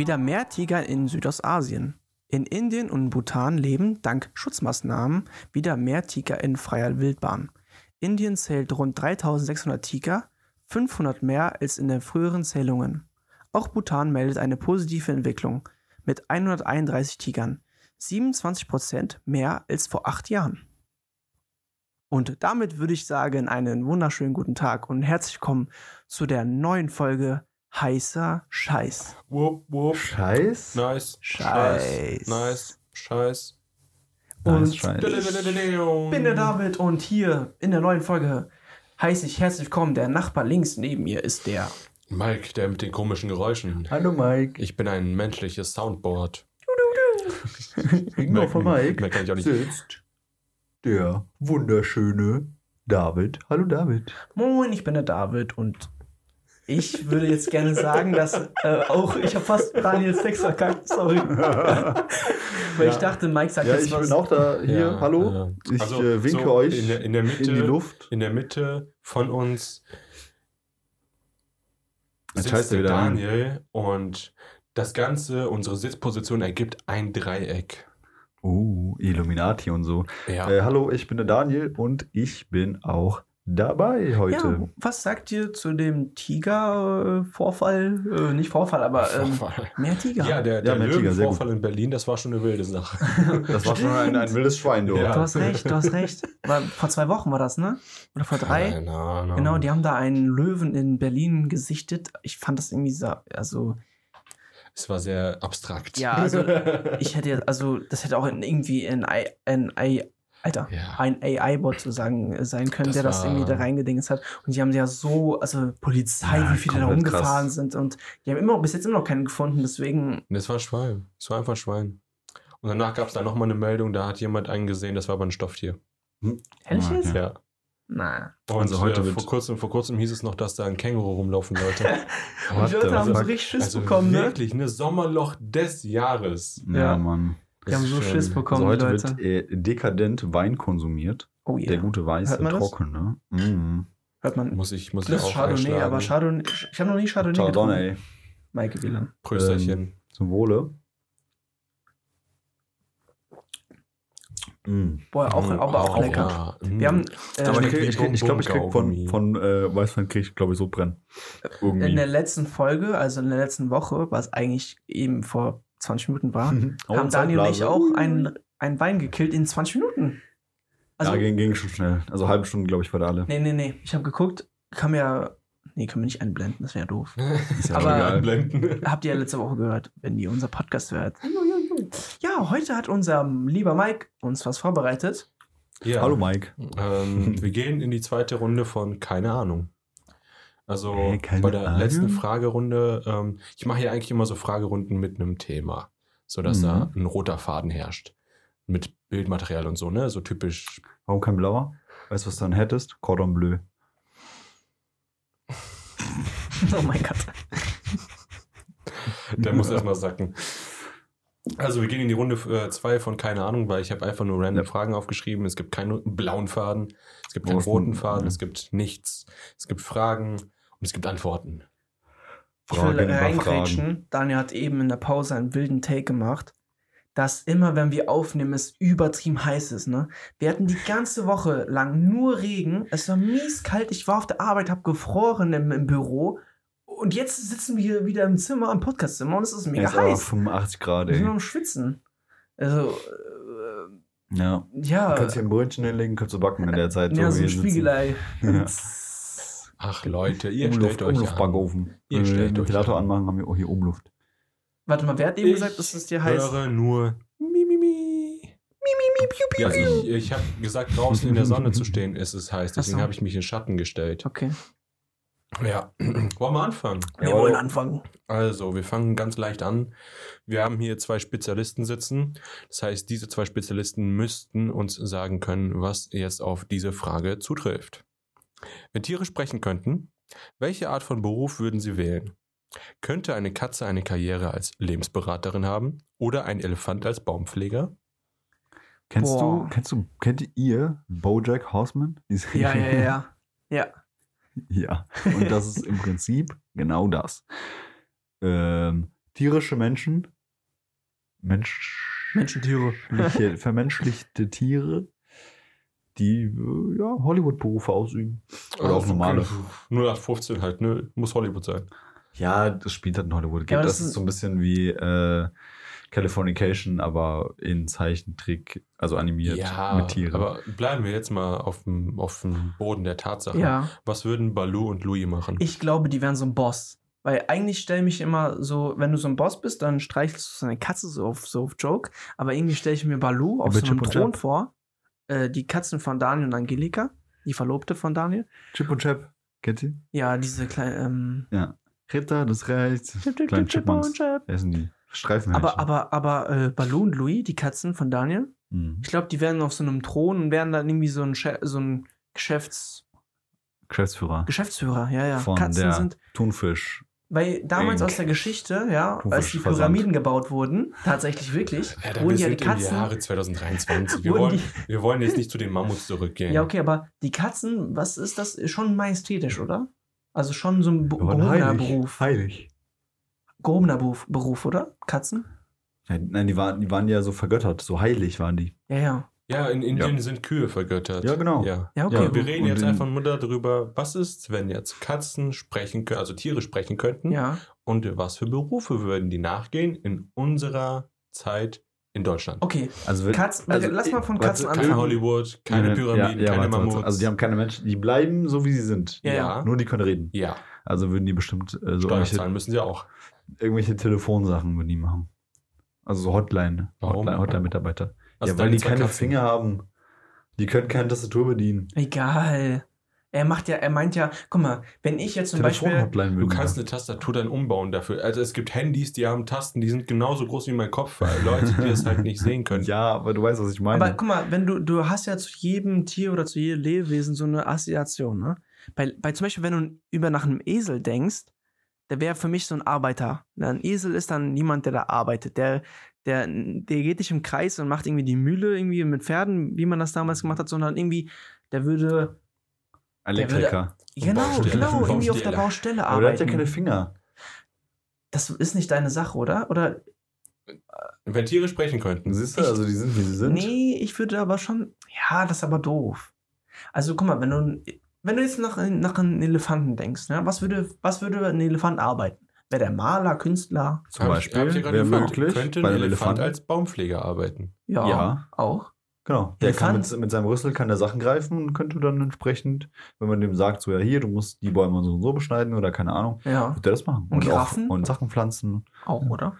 Wieder mehr Tiger in Südostasien. In Indien und Bhutan leben, dank Schutzmaßnahmen, wieder mehr Tiger in freier Wildbahn. Indien zählt rund 3600 Tiger, 500 mehr als in den früheren Zählungen. Auch Bhutan meldet eine positive Entwicklung mit 131 Tigern, 27% mehr als vor acht Jahren. Und damit würde ich sagen, einen wunderschönen guten Tag und herzlich willkommen zu der neuen Folge Heißer Scheiß. Wupp, wupp. Scheiß? Nice. Scheiß. Nice. Scheiß. Und Nice Scheiß. ich bin der David und hier in der neuen Folge heiße ich herzlich willkommen. Der Nachbar links neben mir ist der. Mike, der mit den komischen Geräuschen. Hallo Mike. Ich bin ein menschliches Soundboard. Gegenüber von Mike Mehr kann ich auch nicht. sitzt der wunderschöne David. Hallo David. Moin, ich bin der David und ich würde jetzt gerne sagen, dass äh, auch ich habe fast Daniels Text verkackt, sorry. Weil ich dachte, Mike sagt Ja, jetzt ich was. bin auch da. Hier, Ja, hallo. ja. Ich Also, äh, winke so euch in der, in der Mitte, in die Luft. In der Mitte von uns sitzt heißt er der. Daniel und das Ganze, unsere Sitzposition ergibt ein Dreieck. Oh, Illuminati und so. Ja. Äh, hallo, ich bin der Daniel und ich bin auch dabei ja, heute. was sagt ihr zu dem Tiger-Vorfall? Äh, nicht Vorfall, aber ähm, Vorfall. mehr Tiger. Ja, der, der Ja, Löwenvorfall in Berlin, das war schon eine wilde Sache. Das war schon ein, ein wildes Schwein, du. Ja. Du hast recht, du hast recht. War, vor zwei Wochen war das, ne? Oder vor drei? Keine Ahnung. Genau, die haben da einen Löwen in Berlin gesichtet. Ich fand das irgendwie so, also, Es war sehr abstrakt. ja, also, ich hätte also, das hätte auch in- irgendwie ein AI, ein AI, Alter, Ja. ein AI-Bot sozusagen äh, sein können, Das der das irgendwie da reingedingst hat. Und die haben ja so, also Polizei, Ja, wie viele da rumgefahren krass. sind und die haben immer bis jetzt immer noch keinen gefunden, deswegen, Das war ein Schwein. Es war einfach ein Schwein. Und danach gab es da nochmal eine Meldung, da hat jemand einen gesehen, das war aber ein Stofftier. ehrlich Ah, jetzt? Ja. Na. Und Also heute äh, vor, kurzem, vor kurzem hieß es noch, dass da ein Känguru rumlaufen sollte. Und die Leute haben so richtig Schiss also bekommen, ne? wirklich, ne? Sommerloch des Jahres. Ja, Ja. Mann. Die haben so Schiss schon- bekommen, Also die heute Leute. wird äh, dekadent Wein konsumiert. oh ja. Der gute weiße, Hört man das? trockene. Mm. Hört man. Muss ich, muss ich Das ist auch Chardonnay, aber Chardonnay, ich habe noch nie Chardonnay getrunken. Chardonnay. Maike Wieland. Prösterchen. Zum Wohle. Mm. Boah, auch, Mm, aber auch oh, lecker. ja. Mm. Wir haben äh, Aber ich, wie ich, krieg, ich glaube, ich krieg von, von äh, Weißwein krieg ich, glaube ich, so brennen. Irgendwie. in der letzten Folge, also in der letzten Woche, was eigentlich eben vor 20 Minuten war, Oh, haben Daniel und ich auch einen, einen Wein gekillt in 20 Minuten. Also, ja, ging, ging schon schnell. Also halbe Stunde, glaube ich, war da alle. nee, nee, nee. Ich habe geguckt, kann mir. Nee, können wir nicht einblenden, das wäre doof. Ist ja Aber- egal. Einblenden. Habt ihr ja letzte Woche gehört, wenn ihr unser Podcast hört. Ja, heute hat unser lieber Mike uns was vorbereitet. Ja. Hallo Mike. Ähm, wir gehen in die zweite Runde von keine Ahnung. Also Hey, bei der Ahnung? letzten Fragerunde, ähm, ich mache ja eigentlich immer so Fragerunden mit einem Thema, sodass Mhm. da ein roter Faden herrscht. Mit Bildmaterial und so, ne? So typisch. Warum kein blauer? Weißt du, was du dann hättest? Cordon Bleu. Oh mein Gott. Der muss erstmal sacken. Also wir gehen in die Runde 2 von keine Ahnung, weil ich habe einfach nur random Ja. Fragen aufgeschrieben. Es gibt keinen blauen Faden, es gibt keinen roten Faden, ja. es gibt nichts. Es gibt Fragen und es gibt Antworten. Ich will Fragen reingrätschen. Daniel hat eben in der Pause einen wilden Take gemacht, dass immer, wenn wir aufnehmen, es übertrieben heiß ist. Ne? Wir hatten die ganze Woche lang nur Regen. Es war mies kalt. Ich war auf der Arbeit, habe gefroren im, im Büro. Und jetzt sitzen wir hier wieder im Zimmer, im Podcastzimmer und es ist mega ist aber heiß. 85 Grad, Wir sind ey. am Schwitzen. Also, äh, Ja. ja. Du kannst hier ein Brötchen hinlegen, kannst du backen in der Zeit. ja, wie so ein. Spiegelei. Ja. Ach Leute, ihr Umluft, stellt euch an. Umluftbackofen. Ihr Wenn wir stellt den euch Ventilator an. anmachen, haben wir auch hier Umluft. Warte mal, wer hat eben gesagt, dass es dir heiß höre nur mi, mi, mi. Ja, ich, ich habe gesagt, draußen in der Sonne zu stehen, ist es heiß. Deswegen so. habe ich mich in Schatten gestellt. Okay. Ja, wollen wir anfangen? Wir wollen anfangen. Also, wir fangen ganz leicht an. Wir haben hier zwei Spezialisten sitzen. Das heißt, diese zwei Spezialisten müssten uns sagen können, was jetzt auf diese Frage zutrifft. Wenn Tiere sprechen könnten, welche Art von Beruf würden sie wählen? Könnte eine Katze eine Karriere als Lebensberaterin haben oder ein Elefant als Baumpfleger? Kennst Boah. du, kennst du, kennt ihr Bojack Horseman? Ja, ja, ja. Ja. Ja, und das ist im Prinzip genau das. Ähm, tierische Menschen, Mensch, Menschentiere. menschliche, vermenschlichte Tiere, die äh, ja, Hollywood-Berufe ausüben. Oder auch normale. 0815 halt, ne? Muss Hollywood sein. Ja, das spielt halt in Hollywood. Ja, das, das ist ist- so ein bisschen wie äh, Californication, aber in Zeichentrick, also animiert Ja, mit Tieren. aber bleiben wir jetzt mal auf dem, auf dem Boden der Tatsachen. Ja. Was würden Baloo und Louis machen? Ich glaube, die wären so ein Boss. Weil eigentlich stelle ich mich immer so, wenn du so ein Boss bist, dann streichelst du so eine Katze so auf, so auf Joke. Aber irgendwie stelle ich mir Baloo auf so einem Chip Thron vor. Äh, die Katzen von Daniel und Angelika. Die Verlobte von Daniel. Chip und Chap, kennt ihr? Ja, diese kleinen. Ja. Ritter des Rechts, Ähm, Chip, Chip, Chip Chipmunks. und Chap. Wer sind die? Streifenhändchen. Aber, aber, aber äh, Baloo und Louis, die Katzen von Daniel, Mhm. ich glaube, die wären auf so einem Thron und wären dann irgendwie so ein, Che so ein Geschäfts Geschäftsführer Geschäftsführer. Ja, ja. von Katzen der sind. Thunfisch. Weil damals Inc. aus der Geschichte, ja, Thunfisch als die Versand. Pyramiden gebaut wurden, tatsächlich wirklich, Alter, wurden wir ja die sind in die Katzen. Jahre 2023. Wir wurden wollen, die- wir wollen jetzt nicht zu den Mammuts zurückgehen. Ja, okay, aber die Katzen, was ist das? Schon majestätisch, oder? Also schon so ein Be- gehobener heilig. Beruf. Heilig. Gehobener Beruf, Beruf, oder? Katzen? Ja, nein, die waren, die waren ja so vergöttert, so heilig waren die. Ja, ja. Ja, in Indien sind Kühe vergöttert. Ja, genau. Ja. Ja, okay. Ja, Wir reden jetzt in- einfach nur darüber, was ist, wenn jetzt Katzen sprechen können, also Tiere sprechen könnten Ja. und was für Berufe würden die nachgehen in unserer Zeit in Deutschland. Okay. Also, wenn- Katzen, also, lass mal von warte, Katzen Kein anfangen. Hollywood, keine Ja, Pyramiden, ja, keine warte, warte. Mammuts. Also die haben keine Menschen, die bleiben so wie sie sind. Ja, ja, Nur die können reden. ja. Also würden die bestimmt äh, so Steuern irgendwelche, zahlen müssen sie auch. irgendwelche Telefonsachen würden die machen. Also so Hotline, Warum? Hotline, Hotline-Mitarbeiter. Also ja, weil die keine Katzen. Finger haben. Die können keine Tastatur bedienen. Egal. Er macht ja, er meint ja, guck mal, wenn ich jetzt zum Beispiel. Telefon-Hotline Du kannst die eine Tastatur dann umbauen dafür. Also es gibt Handys, die haben Tasten, die sind genauso groß wie mein Kopf, weil Leute, die das halt nicht sehen können. Ja, aber du weißt, was ich meine. Aber guck mal, wenn du, du hast ja zu jedem Tier oder zu jedem Lebewesen so eine Assoziation, ne? Bei, bei zum Beispiel, wenn du über nach einem Esel denkst, der wäre für mich so ein Arbeiter. Ein Esel ist dann niemand, der da arbeitet. Der, der, der geht nicht im Kreis und macht irgendwie die Mühle irgendwie mit Pferden, wie man das damals gemacht hat, sondern irgendwie, der würde, Elektriker. genau, Baustelle. genau, irgendwie auf der Baustelle. Baustelle Aber der hat arbeiten. ja keine Finger. das ist nicht deine Sache, oder? Oder, Wenn Tiere sprechen könnten. Siehst du, Ich- also die sind, wie sie sind. nee, ich würde aber schon, ja, das ist aber doof. Also guck mal, wenn du, wenn du jetzt nach, nach einem Elefanten denkst, ne, was würde, was würde ein Elefant arbeiten? Wäre der Maler, Künstler? Zum Hab ich- Beispiel ich ja gerade wäre möglich Könnte ein Elefant Elefanten. als Baumpfleger arbeiten. Ja, Ja. auch. Genau. Der kann Elefant? mit, mit seinem Rüssel kann der Sachen greifen und könnte dann entsprechend, wenn man dem sagt, so ja hier, du musst die Bäume so und so beschneiden oder keine Ahnung, Ja, wird der das machen. Und auch, Giraffen? und Sachen pflanzen. auch, oder?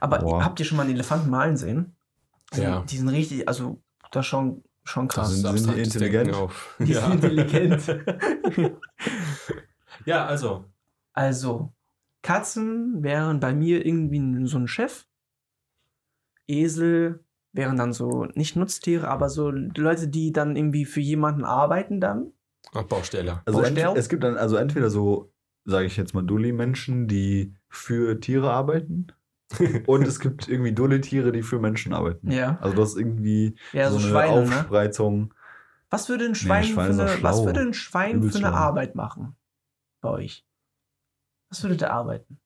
Aber Boah. habt ihr schon mal einen Elefanten malen sehen? Die sind- Ja. Die sind richtig, also das ist schon, schon krass. sind- Das sind die intelligent? Die sind intelligent. ja, also. Also, Katzen wären bei mir irgendwie so ein Chef. Esel wären dann so, nicht Nutztiere, aber so Leute, die dann irgendwie für jemanden arbeiten dann. ah, Bausteller. Also ent, Baustelle? es gibt dann also entweder so, sage ich jetzt mal, Dulli-Menschen, die für Tiere arbeiten. und es gibt irgendwie Dulli-Tiere, die für Menschen arbeiten. Ja. Also das ist irgendwie Ja, so, so, eine Schweine, ne? Aufspreizung. Was würde ein Schwein, Schwein für, eine, was würde ein Schwein Übelst für eine. Arbeit machen bei euch? Was würde der arbeiten?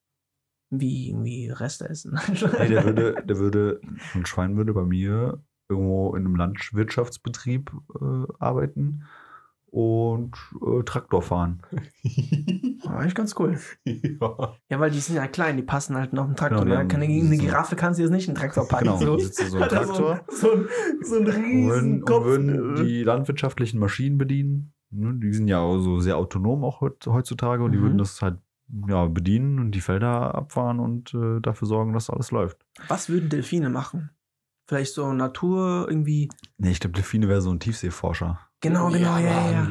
Wie irgendwie Reste essen? Nee, der würde, der würde, ein Schwein würde bei mir irgendwo in einem Landwirtschaftsbetrieb äh, arbeiten und äh, Traktor fahren. War eigentlich ganz cool. ja. Ja, weil die sind ja klein, die passen halt noch einen Traktor. Genau, ne? eine so- Giraffe kannst du jetzt nicht einen Traktor packen. Genau, so. sitzt so ein Traktor. So, ein- so, ein- so ein riesen würden, und Kopf. würden die landwirtschaftlichen Maschinen bedienen. Ne? Die sind ja auch so sehr autonom auch heut- heutzutage und die Mhm. würden das halt ja, bedienen und die Felder abfahren und äh, dafür sorgen, dass alles läuft. Was würden Delfine machen? Vielleicht so Natur irgendwie. Nee, ich glaube, Delfine wäre so ein Tiefseeforscher. Genau, genau, ja, ja, ja.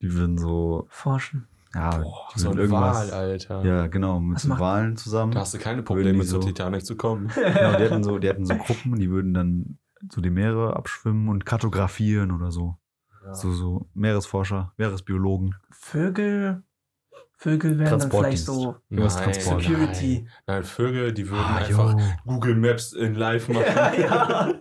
Die würden so, Forschen. ja, Boah, so würden eine Wahl, Alter. Ja, genau, mit so Walen zusammen. Da hast du keine Probleme, die zur so- Titanic zu kommen. Genau, die hatten so, die hatten so Gruppen, die würden dann so die Meere abschwimmen und kartografieren oder so. So, so Meeresforscher, Meeresbiologen. Vögel. Vögel wären dann vielleicht so Irgendwas Transport. Security. Nein. Nein, Vögel, die würden Ah, einfach jo. Google Maps in live machen. Ja, ja.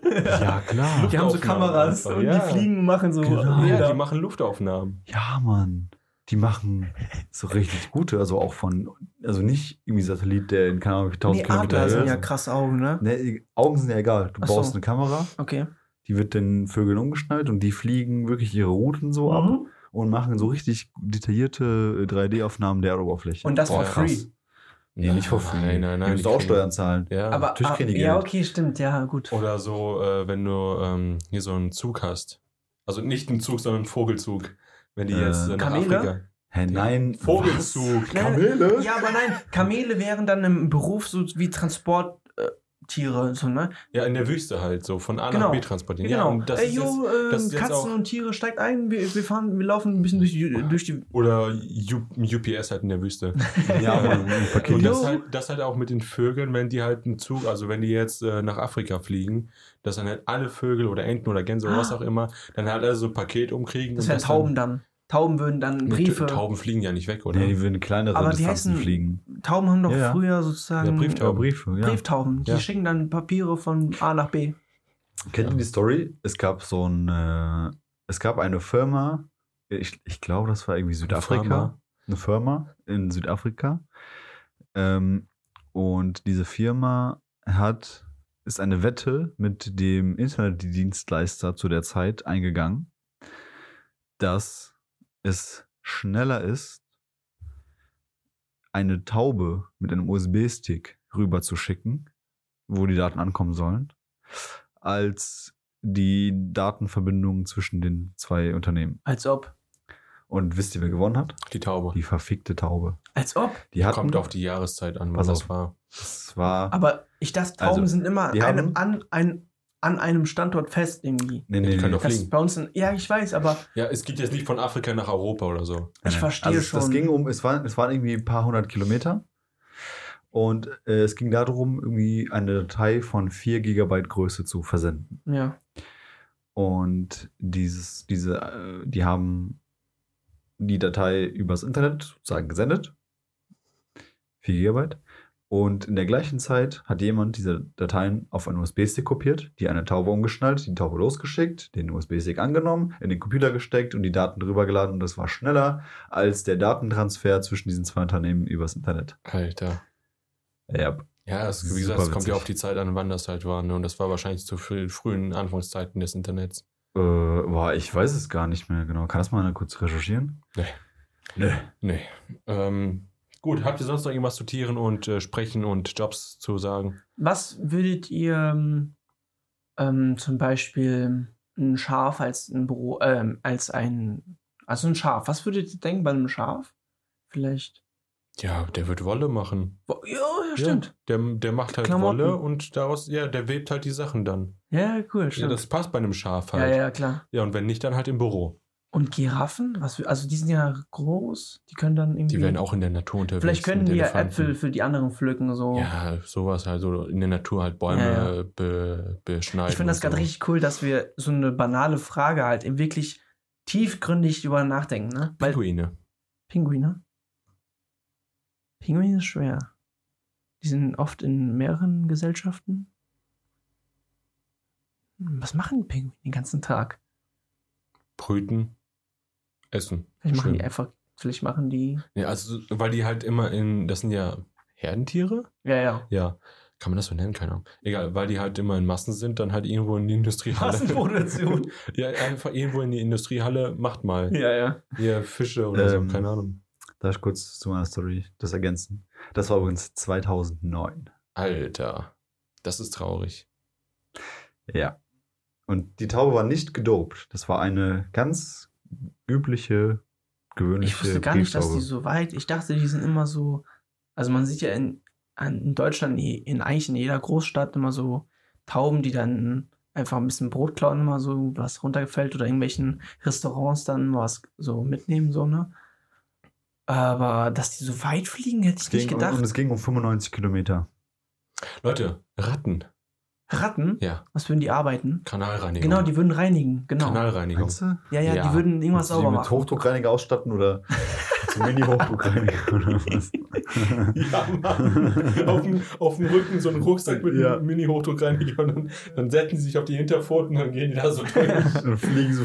Ja, klar. Die haben so Kameras einfach, und ja. die fliegen und machen so Genau. Ja, die machen Luftaufnahmen. Ja, Mann. die machen so richtig gute, also auch von, also nicht irgendwie Satellit, der in keine Ahnung, wie 1000 Nee, Kilometer Adler sind ja krass Augen, ne? Nee, Augen sind ja egal. Du Ach so. baust eine Kamera, Okay. die wird den Vögeln umgeschnallt und die fliegen wirklich ihre Routen so ab Mhm. Und machen so richtig detaillierte äh, 3D-Aufnahmen der Erdoberfläche. Und das Boah, for krass. free. Nee, nicht for free. Nein, nein, Die nein. müssen die auch Steuern zahlen. Ja. Aber natürlich ah, kriegen die ja, okay, stimmt, ja, gut. Oder so, äh, wenn du ähm, hier so einen Zug hast. Also nicht einen Zug, sondern einen Vogelzug. Wenn die Äh, jetzt äh, nach Kamele? Afrika. Hä, nein. Vogelzug. Nein, Kamele? Ja, aber nein, Kamele wären dann im Beruf so wie Transporttiere, so, ne? Ja, in der Wüste halt, so von A Genau. nach B transportieren. Ja, genau. und das Ey, ist yo, jetzt, äh, das ist jetzt Katzen auch- und Tiere, steigt ein, wir, wir fahren, wir laufen ein bisschen durch die, durch die Oder U UPS halt in der Wüste. Ja, Mann. Und das halt, das halt auch mit den Vögeln, wenn die halt einen Zug, also wenn die jetzt äh, nach Afrika fliegen, dass dann halt alle Vögel oder Enten oder Gänse oder was auch immer, dann halt alle so ein Paket umkriegen. Das wären Tauben dann. Tauben würden dann Briefe. Tauben fliegen ja nicht weg, oder? Nee, die würden kleinere Aber die Distanzen heißen- fliegen. Tauben haben doch Ja, früher sozusagen Ja, Brieftauben. Briefe, ja. Brieftauben. Die Ja. schicken dann Papiere von A nach B. Kennt ihr die Story? Es gab so ein, äh, es gab eine Firma, ich, ich glaube, das war irgendwie Südafrika. Firma? Eine Firma in Südafrika. Ähm, und diese Firma hat, ist eine Wette mit dem Internetdienstleister zu der Zeit eingegangen, dass es schneller ist, eine Taube mit einem USB-Stick rüber zu schicken, wo die Daten ankommen sollen, als die Datenverbindungen zwischen den zwei Unternehmen. Als ob. Und wisst ihr, wer gewonnen hat? Die Taube. Die verfickte Taube. Als ob. Die hatten, Kommt auf die Jahreszeit an, was das war. das war, Aber ich dachte, Tauben Also, sind immer die einem, haben- an, ein, an einem Standort fest irgendwie. nee, die nee, können nee. doch Das fliegen. bei uns, in, ja, ich weiß, aber Ja, es geht jetzt nicht von Afrika nach Europa oder so. Ich verstehe also, Das schon. ging um, es waren, es waren irgendwie ein paar hundert Kilometer. Und äh, es ging darum, irgendwie eine Datei von 4 Gigabyte Größe zu versenden. ja. Und dieses, diese, äh, die haben die Datei übers Internet sozusagen gesendet. 4 Gigabyte. Und in der gleichen Zeit hat jemand diese Dateien auf einen USB-Stick kopiert, die eine Taube umgeschnallt, die Taube losgeschickt, den USB-Stick angenommen, in den Computer gesteckt und die Daten drüber geladen. Und das war schneller als der Datentransfer zwischen diesen zwei Unternehmen übers Internet. Alter. Ja, Ja, es, wie gesagt, es kommt ja auf die Zeit an, wann das halt war. Ne? Und das war wahrscheinlich zu früh, frühen Anfangszeiten des Internets. äh, boah, ich weiß es gar nicht mehr genau. Kann das mal kurz recherchieren? Nee. Nee. Nee. Ähm, gut, habt ihr sonst noch irgendwas zu Tieren und äh, Sprechen und Jobs zu sagen? Was würdet ihr ähm, zum Beispiel ein Schaf als ein Büro, ähm, als ein, also ein Schaf, was würdet ihr denken bei einem Schaf? Vielleicht. Ja, der wird Wolle machen. Wo- Ja, ja, stimmt. Der, der macht halt Klamotten. Wolle und daraus, ja, der webt halt die Sachen dann. Ja, cool, Ja, stimmt. das passt bei einem Schaf Ja, halt. ja, klar. Ja, und wenn nicht, dann halt im Büro. Und Giraffen? Was für, also die sind ja groß, die können dann irgendwie. Die werden auch in der Natur unterwegs. Vielleicht können die ja. Äpfel für die anderen pflücken, so. Ja, sowas halt, so in der Natur halt Bäume Ja, ja. Be, beschneiden. ich finde das gerade so. richtig cool, dass wir so eine banale Frage halt eben wirklich tiefgründig über nachdenken, ne? Weil Pinguine. Pinguine? Pinguine ist schwer. Die sind oft in mehreren Gesellschaften. Hm, Was machen die Pinguine den ganzen Tag? Brüten. Essen. Vielleicht machen die einfach, vielleicht machen die. Ja, also, weil die halt immer in, das sind ja Herdentiere? Ja, ja. Ja. Kann man das so nennen? Keine Ahnung. Egal, weil die halt immer in Massen sind, dann halt irgendwo in die Industriehalle. Massenproduktion. ja, einfach irgendwo in die Industriehalle, macht mal. ja, ja. Hier Fische oder Ähm, so, keine Ahnung. Darf ich kurz zu meiner Story das ergänzen? Das war übrigens 2009. Alter. Das ist traurig. Ja. Und die Taube war nicht gedopt. Das war eine ganz übliche, gewöhnliche Ich wusste gar nicht, dass die so weit. Ich dachte, die sind immer so. Also man sieht ja in, in Deutschland, in eigentlich in jeder Großstadt immer so Tauben, die dann einfach ein bisschen Brot klauen, immer so was runtergefällt oder irgendwelchen Restaurants dann was so mitnehmen, so, ne? Aber dass die so weit fliegen, hätte ich Es nicht ging, gedacht. und es ging um 95 Kilometer. Leute, Ratten. Ratten? Ja, Was würden die arbeiten? Kanalreinigung. Genau, die würden reinigen. Genau. Kanalreinigung. Ja, ja, Ja. die würden irgendwas die sauber mit machen. Hochdruckreiniger ausstatten oder zum Mini-Hochdruckreiniger oder was? Ja, Mann. auf, dem, auf dem Rücken so einen Rucksack mit Ja. einem Mini-Hochdruckreiniger und dann, dann setzen die sich auf die Hinterpfoten und dann gehen die da so durch. Dann fliegen so.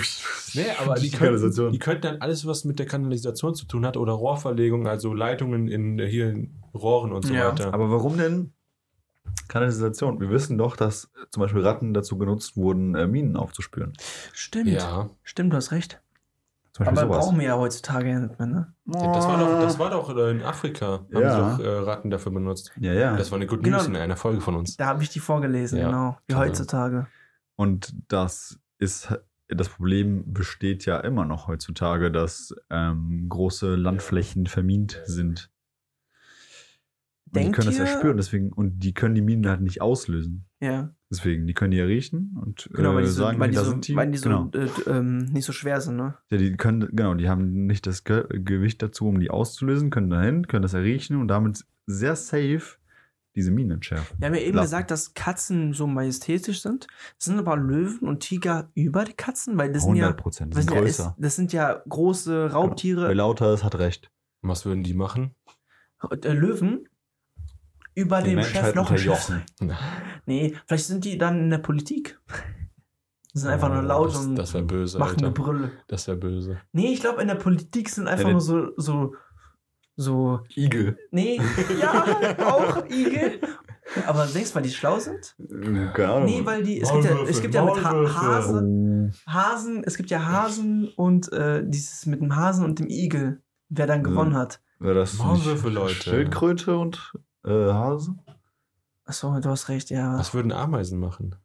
Nee, aber die könnten, Kanalisation. die könnten dann alles, was mit der Kanalisation zu tun hat oder Rohrverlegung, also Leitungen in hier in Rohren und so Ja. weiter. Aber warum denn Kanalisation? Wir wissen doch, dass zum Beispiel Ratten dazu genutzt wurden, äh, Minen aufzuspüren. Stimmt. ja, Stimmt, du hast recht. Aber sowas. brauchen wir ja heutzutage ja nicht mehr, ne? das war doch, das war doch in Afrika, haben Ja. sie doch äh, Ratten dafür benutzt. Ja, ja. Das war eine Good Genau. News in einer Folge von uns. Da habe ich die vorgelesen, Ja. genau. Wie heutzutage. Und das ist das Problem besteht ja immer noch heutzutage, dass ähm, große Landflächen vermint sind. Und die Denkt können das ja spüren, deswegen, und die können die Minen halt nicht auslösen. Ja. Deswegen, die können die ja riechen und Genau, weil äh, die so, sagen, weil die da so, sind die. weil die so genau. äh, ähm, nicht so schwer sind, ne? Ja, die können, genau, die haben nicht das Ge Gewicht dazu, um die auszulösen, können dahin, können das erriechen und damit sehr safe diese Minen entschärfen. Wir haben ja eben Lassen. gesagt, dass Katzen so majestätisch sind. Sind aber Löwen und Tiger über die Katzen? Weil das sind 100 ja, Prozent, das sind sind ja, ist, das sind ja große Raubtiere. Wer lauter ist, hat recht. Und was würden die machen? äh, Löwen über Die dem Menschheit Chef noch ein Chef. sein. Nee, vielleicht sind die dann in der Politik. Die sind einfach nur laut Oh, das, und Das böse, machen eine Alter. Brille. Das wäre böse. Nee, ich glaube, in der Politik sind einfach Ja, nur so, so, so, Igel. nee, ja, auch Igel. Aber denkst du, weil die schlau sind? Keine Ahnung. Nee, weil die, es gibt ja, es gibt ja mit ha. Hase, Oh. Hasen, es gibt ja Hasen und äh, dieses mit dem Hasen und dem Igel, wer dann gewonnen hat. Wäre das Maulwürfe, Leute. Schildkröte und äh, Hase? Achso, du hast recht, ja. Was würden Ameisen machen?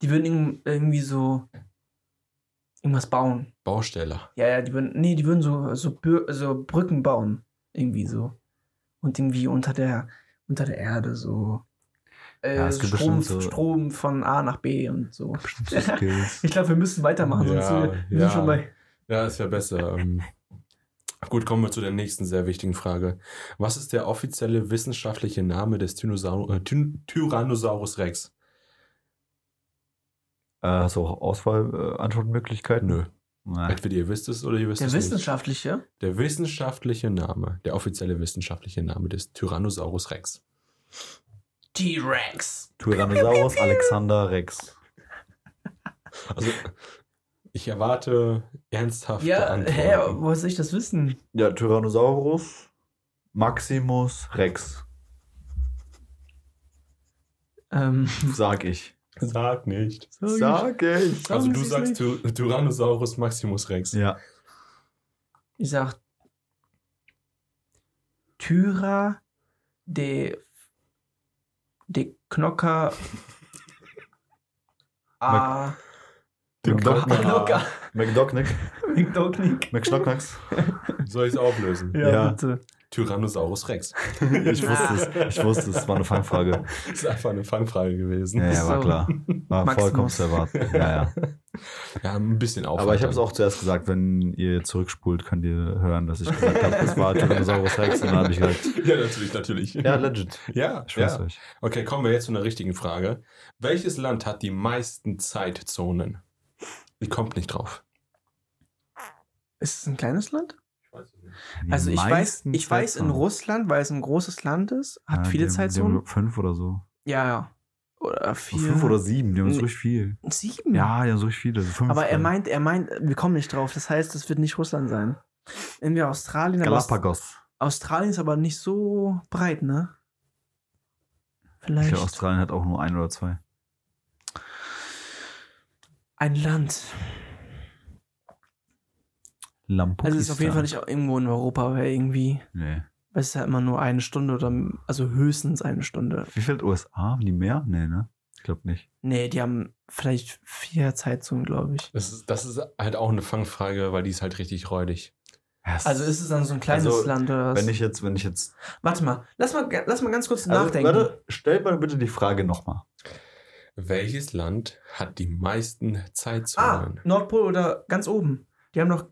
Die würden irg- irgendwie so irgendwas bauen. Bausteller. Ja, ja, die würden, nee, die würden so, so, so Brücken bauen. Irgendwie so. Und irgendwie unter der, unter der Erde so. Äh, Ja, es gibt Strom, so- Strom von A nach B und so. Ich glaube, wir müssen weitermachen, sonst Ja, wir, wir ja. sind schon bei. Ja, ist ja besser. Gut, kommen wir zu der nächsten sehr wichtigen Frage. Was ist der offizielle wissenschaftliche Name des Tyrannosaur äh, Ty Tyrannosaurus Rex? Äh, hast du auch Auswahl-Antwortmöglichkeiten? Nö. Nein. Entweder ihr wisst es oder ihr wisst Der es nicht. wissenschaftliche. Der wissenschaftliche Name, der offizielle wissenschaftliche Name des Tyrannosaurus Rex. T-Rex. Tyrannosaurus Alexander Rex. Also, ich erwarte ernsthafte Ja, Antworten. hä, woher soll ich das wissen? Ja, Tyrannosaurus Maximus Rex, Ähm, sag ich. Sag nicht. Sag ich. Also du sagst Ty Tyrannosaurus Maximus Rex. Ja. ich sag Tyra de de Knocker A Knocker McDocknick. McDognick. McSchnocknacks. Soll ich es auflösen? Ja, Ja. bitte. Tyrannosaurus Rex. Ich wusste es. Ich wusste es. Es war eine Fangfrage. Das ist einfach eine Fangfrage gewesen. Ja, ja, war So. klar. War Maximus. vollkommen zu erwarten. Ja, ja. Ja, ein bisschen Aufwand. Aber ich habe es auch zuerst gesagt, wenn ihr zurückspult, könnt ihr hören, dass ich gesagt habe, es war Tyrannosaurus Rex. Und dann habe ich gesagt, Ja, natürlich, natürlich. ja, legit. ja, Ich weiß ja. euch. Okay, kommen wir jetzt zu einer richtigen Frage. Welches Land hat die meisten Zeitzonen? Die kommt nicht drauf. Ist es ein kleines Land? Ich weiß es nicht. Die Also ich weiß, ich weiß in. Russland, weil es ein großes Land ist, hat Ja, viele haben- Zeitzonen. Fünf oder so. Ja, ja. Oder vier. Fünf oder sieben, die haben so richtig viel. sieben. Ja, die haben so richtig viele. Aber er meint, er meint, wir kommen nicht drauf. Das heißt, es wird nicht Russland sein. Irgendwie Australien. Galapagos. Australien ist aber nicht so breit, ne? Ich Vielleicht glaube, Australien hat auch nur ein oder zwei. Ein Land. Lampukistan. Also es ist auf jeden Fall nicht irgendwo in Europa, aber irgendwie. Nee. weil Es ist ja immer nur eine Stunde oder also höchstens eine Stunde. Wie viel USA? Haben die mehr? Nee, ne? Ich glaube nicht. Nee, die haben vielleicht vier Zeitzonen, glaube ich. Das ist, das ist halt auch eine Fangfrage, weil die ist halt richtig räudig. Also ist es dann so ein kleines Also, Land oder was? Wenn ich jetzt, wenn ich jetzt. Warte mal, lass mal, lass mal ganz kurz Also, nachdenken. Warte, stell mal bitte die Frage nochmal. Welches Land hat die meisten ah, Zeitzonen? Nordpol oder ganz oben. Die haben doch,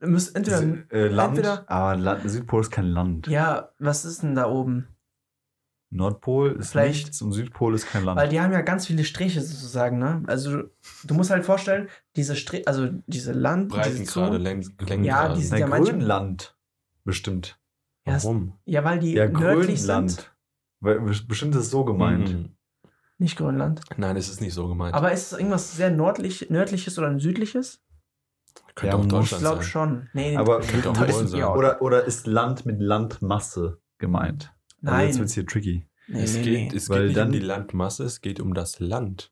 müsst entweder, äh, Land, entweder- aber Land, Südpol ist kein Land. ja, was ist denn da oben? Nordpol ist Vielleicht- nichts und Südpol ist kein Land. Weil die haben ja ganz viele Striche sozusagen, ne? Also du musst halt vorstellen, diese Strich, also diese Land, diese Breitengrade, Zonen- Läng Längengrade. Ja, die sind Na, ja Grönland bestimmt. Warum? Ja, weil die Ja, nördlich Grönland. sind. Weil, bestimmt ist es so gemeint. Mhm. Nicht Grönland. Nein, es ist nicht so gemeint. Aber ist es irgendwas sehr nördlich, nördliches oder ein südliches? Könnte Ja, auch muss- Ich Deutschland glaube sein. schon. Nee, Aber Könnte auch ist- Polen sein. oder, oder ist Land mit Landmasse gemeint? Also nein. jetzt wird es hier tricky. nee, Es nee, geht, nee. es Weil geht nicht dann- um die Landmasse, es geht um das Land.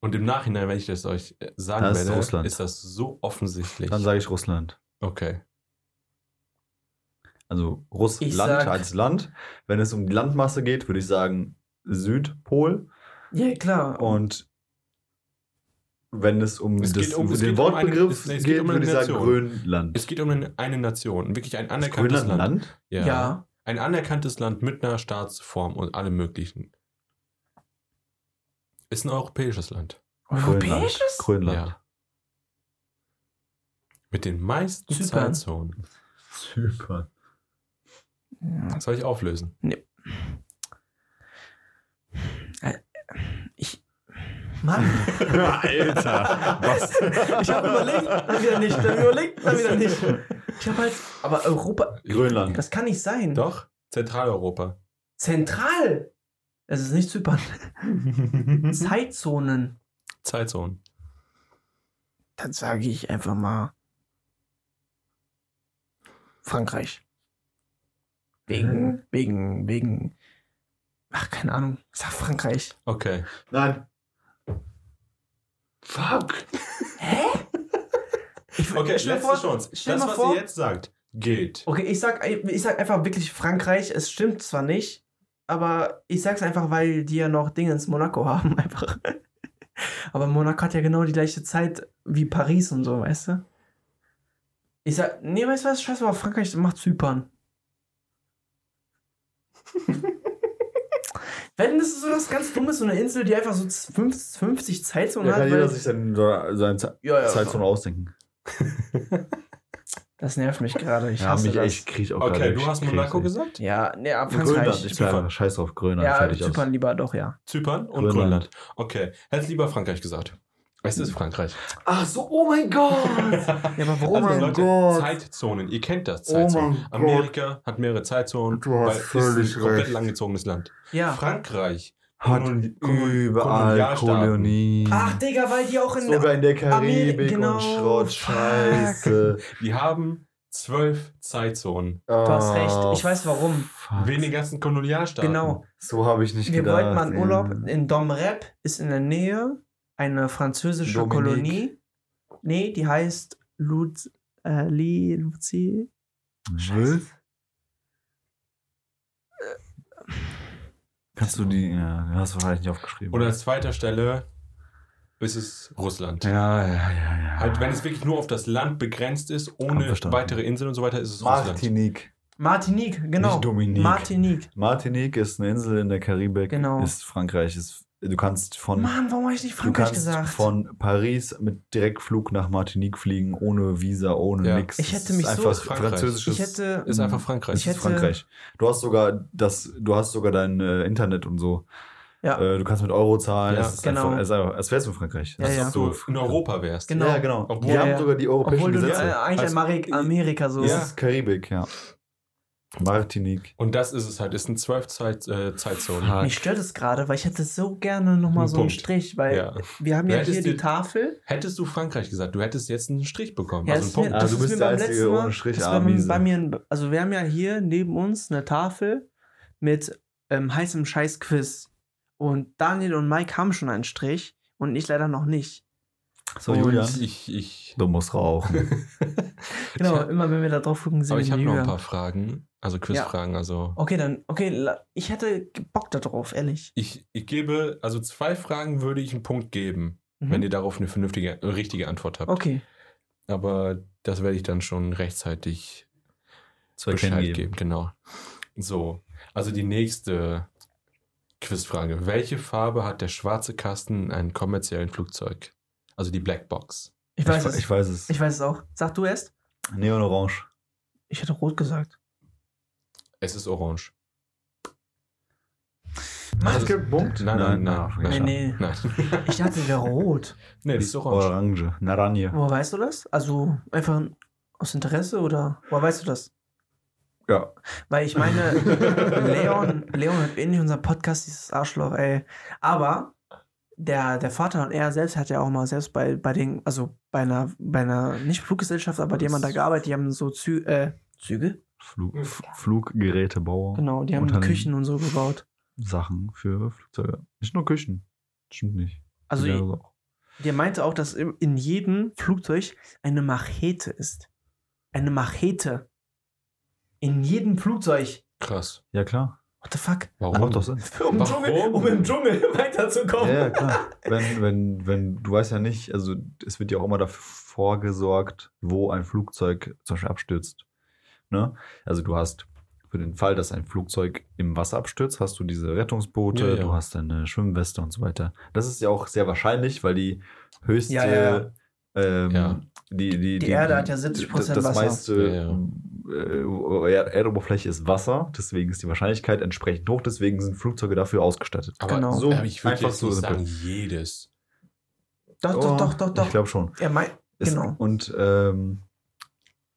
Und im Nachhinein, wenn ich das euch sagen Da ist werde, Russland. ist das so offensichtlich. Dann sage ich Russland. okay. Also Russland sag- als Land. Wenn es um die Landmasse geht, würde ich sagen Südpol. Ja, klar. Und wenn es um, Es das, geht um- um es den um Wortbegriff es geht geht, um eine würde ich sagen Nation. Grönland. Es geht um eine, Nation, wirklich ein anerkanntes Grönland ein Land. Land? ja. Ein anerkanntes Land mit einer Staatsform und allem möglichen. Ist ein europäisches Land. Europäisches? Grönland. Ja. Mit den meisten Zypern. Zeitzonen. Zypern. Ja. Soll ich auflösen? Ich. Mann. Alter, was? Ich habe überlegt, dann wieder nicht. Dann überlegt, dann wieder nicht. Ich habe halt. Aber Europa. Grönland. Das kann nicht sein. Doch, Zentraleuropa. Zentral. Es ist nicht Zypern. Zeitzonen. Zeitzonen. Dann sage ich einfach mal. Frankreich. Wegen, wegen, wegen. Ach, keine Ahnung. Ich sag Frankreich. Okay. Nein. Fuck. Hä? Ich, Okay, letzte vor- Chance. Stell das, was vor. ihr jetzt sagt, gilt. Okay, ich sag, ich sag einfach wirklich Frankreich. Es stimmt zwar nicht, aber ich sag's einfach, weil die ja noch Dinge ins Monaco haben, einfach. Aber Monaco hat ja genau die gleiche Zeit wie Paris und so, weißt du? Ich sag, nee, weißt du was? Scheiß mal, Frankreich macht Zypern. Wenn das so das ganz dumme ist, so eine Insel, die einfach so 50, 50 Zeitzonen Da hat. kann weil- jeder sich seine Ze- ja, ja, Zeitzone ausdenken. Das nervt mich gerade. Ich ja, hasse mich das. echt krieg ich auch Okay, gerade du hast. Monaco gesagt? Ja, nee, ab Grönland, Frankreich. ich bleibe scheiß auf Grönland, Ja, fertig Zypern aus. lieber doch, ja. Zypern und Grönland. Grönland. Okay. Hätte lieber Frankreich gesagt. Es ist Frankreich. Ach so, oh mein Gott! Ja, aber Oh warum? mein Leute, Gott. Zeitzonen. Ihr kennt das. Oh Zeitzonen. mein Gott. Amerika hat mehrere Zeitzonen, Du hast weil es völlig ist ein komplett recht. langgezogenes Land. ja. Frankreich Hat Kolon- überall. Kolonien. Ach, Digga, weil die auch in. Sogar in der Karibik Ameri- genau, und Schrott, fuck. Scheiße. Die haben zwölf Zeitzonen. Du hast recht, ich weiß warum. Wegen den ganzen Kolonialstaaten. Genau. So habe ich nicht Wir gedacht. wollten mal in ey. Urlaub. In Domrep ist in der Nähe eine französische Dominique. Kolonie. Nee, die heißt Luz, äh, Li, Luzi. Kannst du die, ja, du hast wahrscheinlich nicht aufgeschrieben. Und als zweiter Stelle ist es Russland. ja, ja, ja, ja. Halt, wenn es wirklich nur auf das Land begrenzt ist, ohne weitere Inseln und so weiter, ist es Russland. Martinique. Martinique, genau. Nicht Dominique. Martinique. Martinique ist eine Insel in der Karibik. Genau. Ist Frankreich. Ist, du kannst von, Mann, warum habe ich nicht du Frankreich kannst gesagt? von Paris mit Direktflug nach Martinique fliegen, ohne Visa, ohne Ja. nix. Ich hätte ist mich so- einfach Frankreich. französisches. ich hätte. Ist einfach Frankreich. Ich ist hätte- Frankreich. Du hast sogar das, du hast sogar dein äh, Internet und so. Ja. Äh, du kannst mit Euro zahlen. Ja, es ist genau. einfach, es ist einfach, als wärst du in Frankreich. Ja, Das ja. ist Dass du in Europa wärst. Genau. Ja, genau. Obwohl- die Ja, haben sogar die europäischen Obwohl du Gesetze. äh, eigentlich Also- Amerika so. Das ist Karibik, ja. Martinique. Und das ist es halt. Es sind zwölf Zeit, äh, Zeitzonen. Fuck. Mich stört es gerade, weil ich hätte so gerne nochmal Ein so einen. Strich, weil Ja. wir haben Du ja hier die dir- Tafel. Hättest du Frankreich gesagt, du hättest jetzt einen Strich bekommen. Ja, also einen ist mir, Punkt. Ah, das du ist bist mir der beim Einzige letzten Mal, ohne Strich, das war bei, bei mir, ein- also wir haben ja hier neben uns eine Tafel mit ähm, heißem Scheiß-Quiz. Und Daniel und Mike haben schon einen Strich und ich leider noch nicht. So, Und- Julian. Ich, ich, Du musst rauchen. Genau, immer wenn wir da drauf gucken, sind aber wir ich habe noch ein paar Fragen, also Quizfragen. Also Okay, dann, okay, ich hätte Bock darauf, ehrlich. ich, ich gebe, also zwei Fragen würde ich einen Punkt geben, Mhm. wenn ihr darauf eine vernünftige, richtige Antwort habt. Okay. Aber das werde ich dann schon rechtzeitig Zu Bescheid geben. Genau. So, also die nächste Quizfrage. Welche Farbe hat der schwarze Kasten in einem kommerziellen Flugzeug? Also die Blackbox. Ich Ich, weiß ich, es. weiß es. Ich weiß es auch. Sag du erst. Neon Orange. Ich hätte rot gesagt. Es ist orange. Mann, Also- es gibt Punkt. Nein, nein, nein. Nein. Nee, nee. Nein. Ich dachte, sie wäre rot. nee, das ist orange. Orange. Naranje. Woher weißt du das? Also einfach aus Interesse oder woher weißt du das? Ja. Weil ich meine, Leon, Leon hört eh nicht unseren Podcast, dieses Arschloch, ey. Aber der, der Vater und er selbst hat ja auch mal selbst bei, bei den, also bei einer, bei einer, nicht Fluggesellschaft, aber die haben da gearbeitet, die haben so Zü äh, Züge? Flug, Fluggerätebauer. Genau, die haben. Küchen und so gebaut. Sachen für Flugzeuge. Nicht nur Küchen. Stimmt nicht. Also Ja, ich, auch. der meinte auch, dass in jedem Flugzeug eine Machete ist. Eine Machete. In jedem Flugzeug. Krass. ja klar. What the fuck? Warum? Macht doch Sinn. Um? Dschungel, um im Dschungel weiterzukommen. Ja, ja, klar. wenn, wenn, wenn, du weißt ja nicht, also es wird ja auch immer dafür gesorgt, wo ein Flugzeug zum Beispiel abstürzt. Ne? Also du hast für den Fall, dass ein Flugzeug im Wasser abstürzt, hast du diese Rettungsboote, Ja, ja. du hast deine Schwimmweste und so weiter. Das ist ja auch sehr wahrscheinlich, weil die höchste Ja, ja. Ähm, Ja. Die, die, Die Erde hat ja 70% das, das Wasser. meiste äh, Er- Erdoberfläche ist Wasser, deswegen ist die Wahrscheinlichkeit entsprechend hoch, deswegen sind Flugzeuge dafür ausgestattet. Aber Genau. so, aber ich würde Einfach jetzt so sagen, jedes. Doch, Oh, doch, doch, doch, doch. Ich glaube schon. er meint, genau. Und ähm,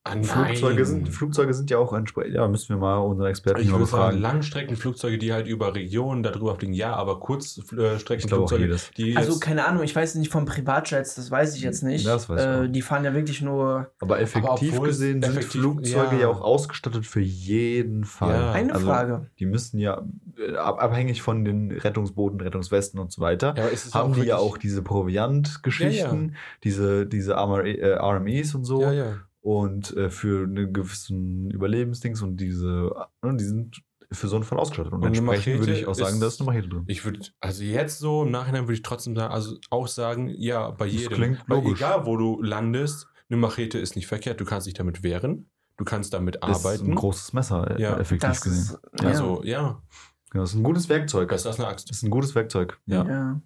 Ah. Flugzeuge, sind, Flugzeuge sind ja auch entsprechend. Ja, müssen wir mal unseren Experten Ich mal würde sagen, befragen. Langstreckenflugzeuge, die halt über Regionen darüber fliegen, ja, aber Ich Kurzstreckenflugzeuge, die Also keine Ahnung, ich weiß nicht von Privatjets, das weiß ich jetzt nicht. Das weiß ich äh, auch. die fahren ja wirklich nur. Aber effektiv es gesehen sind effektiv- Flugzeuge ja. ja. auch ausgestattet für jeden Fall. Ja. Eine Also, Frage. Die müssen ja, äh, ab, abhängig von den Rettungsbooten, Rettungswesten und so weiter, ja, aber haben die ja auch diese Proviant-Geschichten, diese, diese RME, äh, RMEs und so. Ja, ja. Und äh, für einen gewissen Überlebensdings und diese, äh, die sind für so einen Fall ausgestattet. Und, Und eine entsprechend würde ich auch sagen, da ist ist- eine Machete drin. Ich würde, also jetzt so im Nachhinein würde ich trotzdem sagen, also auch sagen, ja, bei Das jedem. klingt Weil logisch. egal, wo du landest, eine Machete ist nicht verkehrt. Du kannst dich damit wehren, du kannst damit Das ist arbeiten. ein großes Messer, äh, Ja. effektiv Das gesehen. ist, ja. Also, ja, Genau, das ist ein gutes Werkzeug. besser als eine Axt. Das ist ein gutes Werkzeug. Ja. Ja.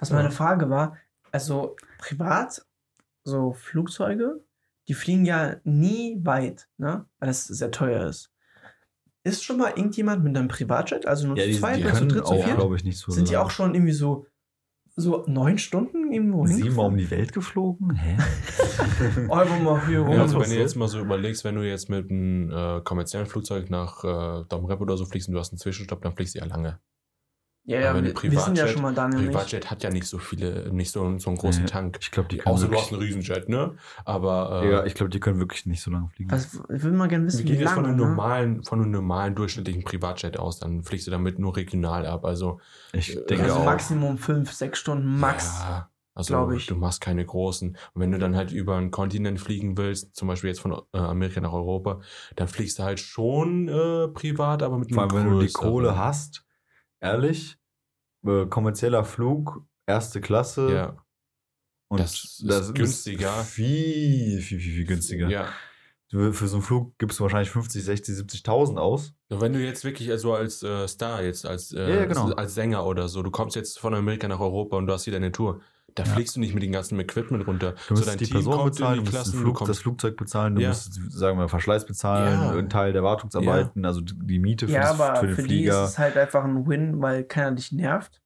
Was Ja. meine Frage war, also privat, so Flugzeuge, die fliegen ja nie weit, ne? Weil das sehr teuer ist. Ist schon mal irgendjemand mit einem Privatjet, also nur Ja, zu zweit oder zu dritt, zu viert? glaube ich, nicht so Sind die auch schon irgendwie so, so neun Stunden irgendwo siebenmal um die Welt geflogen? Hä? Einfach mal hier rum. Ja, also wenn du jetzt mal so überlegst, wenn du jetzt mit einem äh, kommerziellen Flugzeug nach äh, Domrep oder so fliegst und du hast einen Zwischenstopp, dann fliegst du ja lange. Ja, ja, wir, du sind ja Privatjet- schon mal Daniel nicht. Privatjet hat ja nicht so viele, nicht so, so einen großen Nee, Tank. Ich glaube, die können Außer du wirklich, hast einen Riesenjet, ne? Aber äh, ja, ich glaube, die können wirklich nicht so lange fliegen. Was, ich will mal gerne wissen, gehen wie jetzt von lange, einem ne? normalen, von einem normalen durchschnittlichen Privatjet aus, dann fliegst du damit nur regional ab. Also Ich äh, denke Also auch. Maximum fünf, sechs Stunden, max. Ja, also ich. du machst keine großen. Und wenn du dann halt über einen Kontinent fliegen willst, zum Beispiel jetzt von äh, Amerika nach Europa, dann fliegst du halt schon äh, privat, aber mit Vor allem, wenn du die. Kohle hast, ehrlich, äh, kommerzieller Flug, erste Klasse. Ja. Und Das ist günstiger. Viel, viel, viel, viel günstiger. Ja. Für so einen Flug gibst du wahrscheinlich 50, 60, 70.000 aus. Und Wenn du jetzt wirklich also als äh, Star, jetzt als, äh, Ja, ja, genau. als Sänger oder so, du kommst jetzt von Amerika nach Europa und du hast hier deine Tour, da Ja. fliegst du nicht mit dem ganzen Equipment runter. Du musst dein die Team Person kommt in bezahlen, die du musst Flug, das Flugzeug bezahlen, du Ja. musst, sagen wir, Verschleiß bezahlen, Ja. einen Teil der Wartungsarbeiten, also die Miete für, Ja, das, aber für den für die Flieger. ist es halt einfach ein Win, weil keiner dich nervt.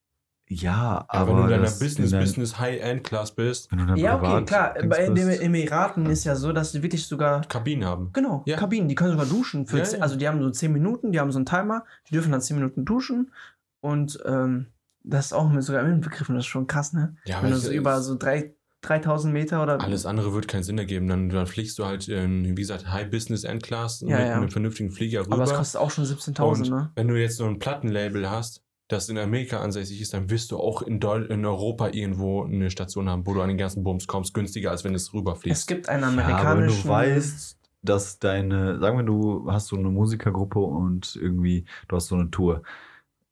ja, Ja, aber wenn du in deiner Business, in dein- Business High-End-Class bist, Wenn du dann Ja, okay, klar. Bei den. Emiraten ist ja so, dass die wirklich sogar. Kabinen haben. Genau, Ja. Kabinen, die können sogar duschen. Für Ja, zehn- ja. Also die haben so 10 Minuten, die haben so einen Timer, die dürfen dann 10 Minuten duschen. Und ähm, das ist auch mit sogar inbegriffen, das ist schon krass, ne? Ja, Wenn du es so über so drei, 3000 Meter oder. Alles andere wird keinen Sinn ergeben. Dann, dann fliegst du halt in, wie gesagt, High Business End-Class Ja, mit ja. einem vernünftigen Flieger rüber. aber es kostet auch schon 17.000, Und ne? Wenn du jetzt so ein Plattenlabel hast, das in Amerika ansässig ist, dann wirst du auch in, Deu in Europa irgendwo eine Station haben, wo du an den ganzen Bums kommst, günstiger als wenn es rüberfliegst. Es gibt einen Ja, aber wenn amerikanischen. du weißt, dass deine, sagen wir, du hast so eine Musikergruppe und irgendwie, du hast so eine Tour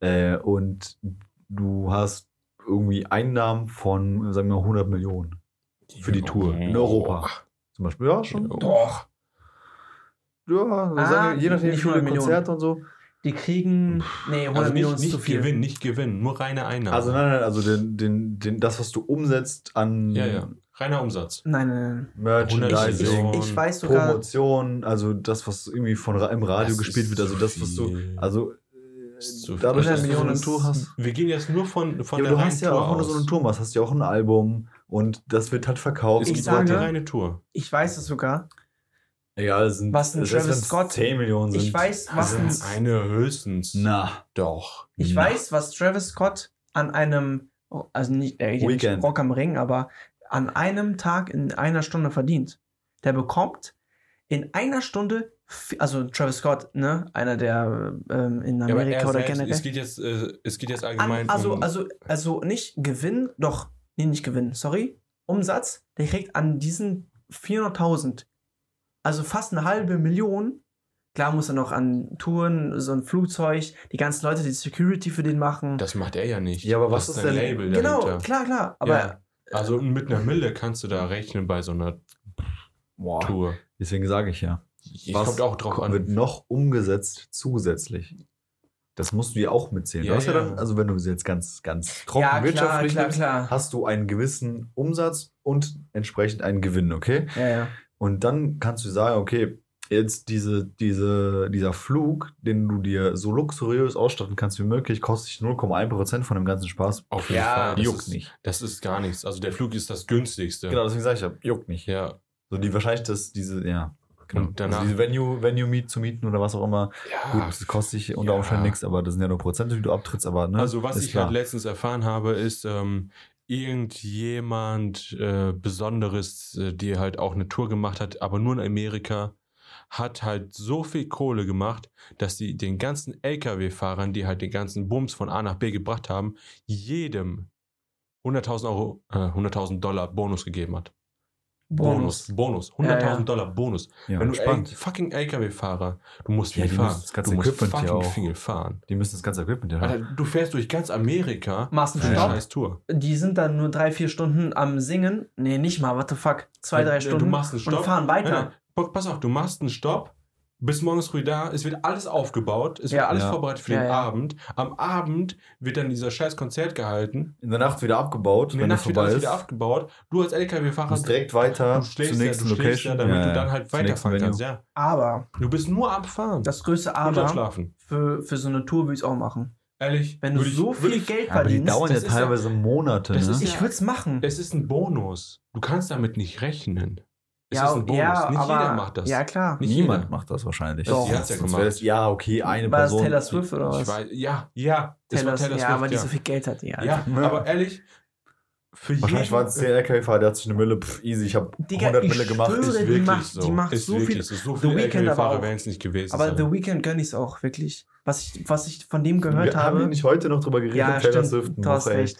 äh, und du hast irgendwie Einnahmen von, sagen wir, 100 Millionen für die Tour in Europa. Zum Beispiel, ja, schon. Doch. Ja, Ah, sagen wir, je nachdem, nicht wie viele 100 Millionen. Konzerte und so. Die kriegen, nee, 100 Also Millionen nicht, ist zu nicht viel. Gewinn, nicht Gewinn, nur reine Einnahmen. Also nein, nein, also den, den, den, das, was du umsetzt an Ja, ja. Reiner Umsatz. Nein, nein, nein. Merchandising, Millionen. Ich weiß sogar, Promotion, also das, was irgendwie von im Radio Das gespielt wird, also das, was du, also Das äh, 100 dass du so Millionen eine Tour hast. Wir gehen jetzt nur von, von Ja, der du hast ja Tour auch, wenn du so eine Tour machst, hast ja auch ein Album und das wird halt verkauft. Es Ich gibt sage- nur reine Tour. ich weiß es sogar. Egal, es sind Was ein Travis Scott- 10 Millionen sind. Ich weiß, was ein, Also eine höchstens. Na, Doch. ich na. weiß, was Travis Scott an einem, also nicht, ja Weekend. Rock am Ring, aber an einem Tag in einer Stunde verdient. Der bekommt in einer Stunde, also Travis Scott, ne, einer der ähm, in Ja, aber Amerika er oder selbst, generell. es geht jetzt, äh, es geht jetzt allgemein An, also, um, also, also nicht Gewinn, doch, nee, nicht Gewinn, sorry. Umsatz, der kriegt an diesen 400.000, also fast eine halbe Million. Klar muss er noch an Touren, so ein Flugzeug, die ganzen Leute, die Security für den machen. das macht er ja nicht. Ja, aber was das ist ein denn- Label genau, dahinter. klar, klar. Aber Ja. Also mit einer Mille kannst du da rechnen bei so einer boah, Tour. deswegen sage ich ja. Es Was kommt auch drauf an. wird noch umgesetzt zusätzlich? Das musst du ja auch mitzählen. Ja, du hast ja. ja. dann, also wenn du jetzt ganz, ganz trocken ja, wirtschaftlich klar, klar. hast du einen gewissen Umsatz und entsprechend einen Gewinn, okay? Ja, ja. Und dann kannst du sagen, okay, jetzt diese, diese, dieser Flug, den du dir so luxuriös ausstatten kannst wie möglich, kostet dich 0,1% von dem ganzen Spaß. Auf jeden Ja, Fall. Das juckt ist, nicht. Das ist gar nichts. Also der Flug ist das günstigste. Genau, deswegen sage ich ja, juckt nicht. Ja. So die wahrscheinlich, dass diese, ja. Genau. Und danach- also diese Venue, Venue Meet zu mieten oder was auch immer. ja. Gut, das kostet dich unter ja. Umständen nichts, aber das sind ja nur Prozente, die du abtrittst, aber ne? Also was ich klar. halt letztens erfahren habe, ist ähm, irgendjemand äh, Besonderes, äh, die halt auch eine Tour gemacht hat, aber nur in Amerika, hat halt so viel Kohle gemacht, dass sie den ganzen LKW-Fahrern, die halt den ganzen Bums von A nach B gebracht haben, jedem 100.000 Euro, äh, 100.000 Dollar Bonus gegeben hat. Bonus, Bonus, 100.000 Ja, ja. Dollar Bonus. ja, Wenn du spannend. Fucking LKW-Fahrer, du musst viel die fahren. müssen das ganze du musst Equipment ja fucking auch- viel fahren. Die müssen das ganze Equipment ja haben. Alter, du fährst durch ganz Amerika Machst einen Stopp. scheiß Tour. Die sind dann nur drei, vier Stunden am Singen. Nee, nicht mal, what the fuck. Zwei, drei ja, du Stunden. machst einen Stopp. Und fahren weiter. Pass auf, du machst einen Stopp, bist morgens früh da, es wird alles aufgebaut, es wird Ja. alles Ja. vorbereitet für Ja, den ja. Abend. Am Abend wird dann dieser scheiß Konzert gehalten. In der Nacht wieder abgebaut, In der Nacht wird alles ist. wieder abgebaut. Du als Du LKW-Fahrer, direkt weiter du schläfst zur ja, nächsten du schläfst Location. ja, damit Ja, du ja, dann halt weiterfahren kannst. Ja. Aber Du bist nur am Fahren. das größte Aber für, für so eine Tour würde ich es auch machen. Ehrlich. Wenn du so viel ich- Geld Aber die verdienst, dauern ja ja- teilweise Monate. das ne? ist ich würde es machen. Es ist ein Bonus. Du kannst damit nicht rechnen. Es ja, ist ein Bonus. ja, nicht aber, jeder macht das. Ja, klar. Nicht Niemand jeder. macht das wahrscheinlich. Doch. Sie hat's ja gemacht. das- ja, okay, eine War das Person. Taylor Swift oder Ich was? weiß, ja, ja. Das Taylor, war Taylor ja, Swift, weil die ja. so viel Geld hat. Ja, Ja, Ja. aber ehrlich, für Wahrscheinlich war es der LKW-Fahrer, der hat sich eine Mille, pff, easy, ich habe Digga, 100 ich Mille gemacht. Ich, die wirklich macht- so. die macht ist so wirklich viel- So, so The viele Weeknd aber LKW-Fahrer es nicht gewesen Aber sein. The Weeknd gönn ich es auch, wirklich. Was ich, was ich von dem gehört wir haben wir habe. nicht heute noch drüber geredet, Ja, Taylor. Swift. Du hast recht.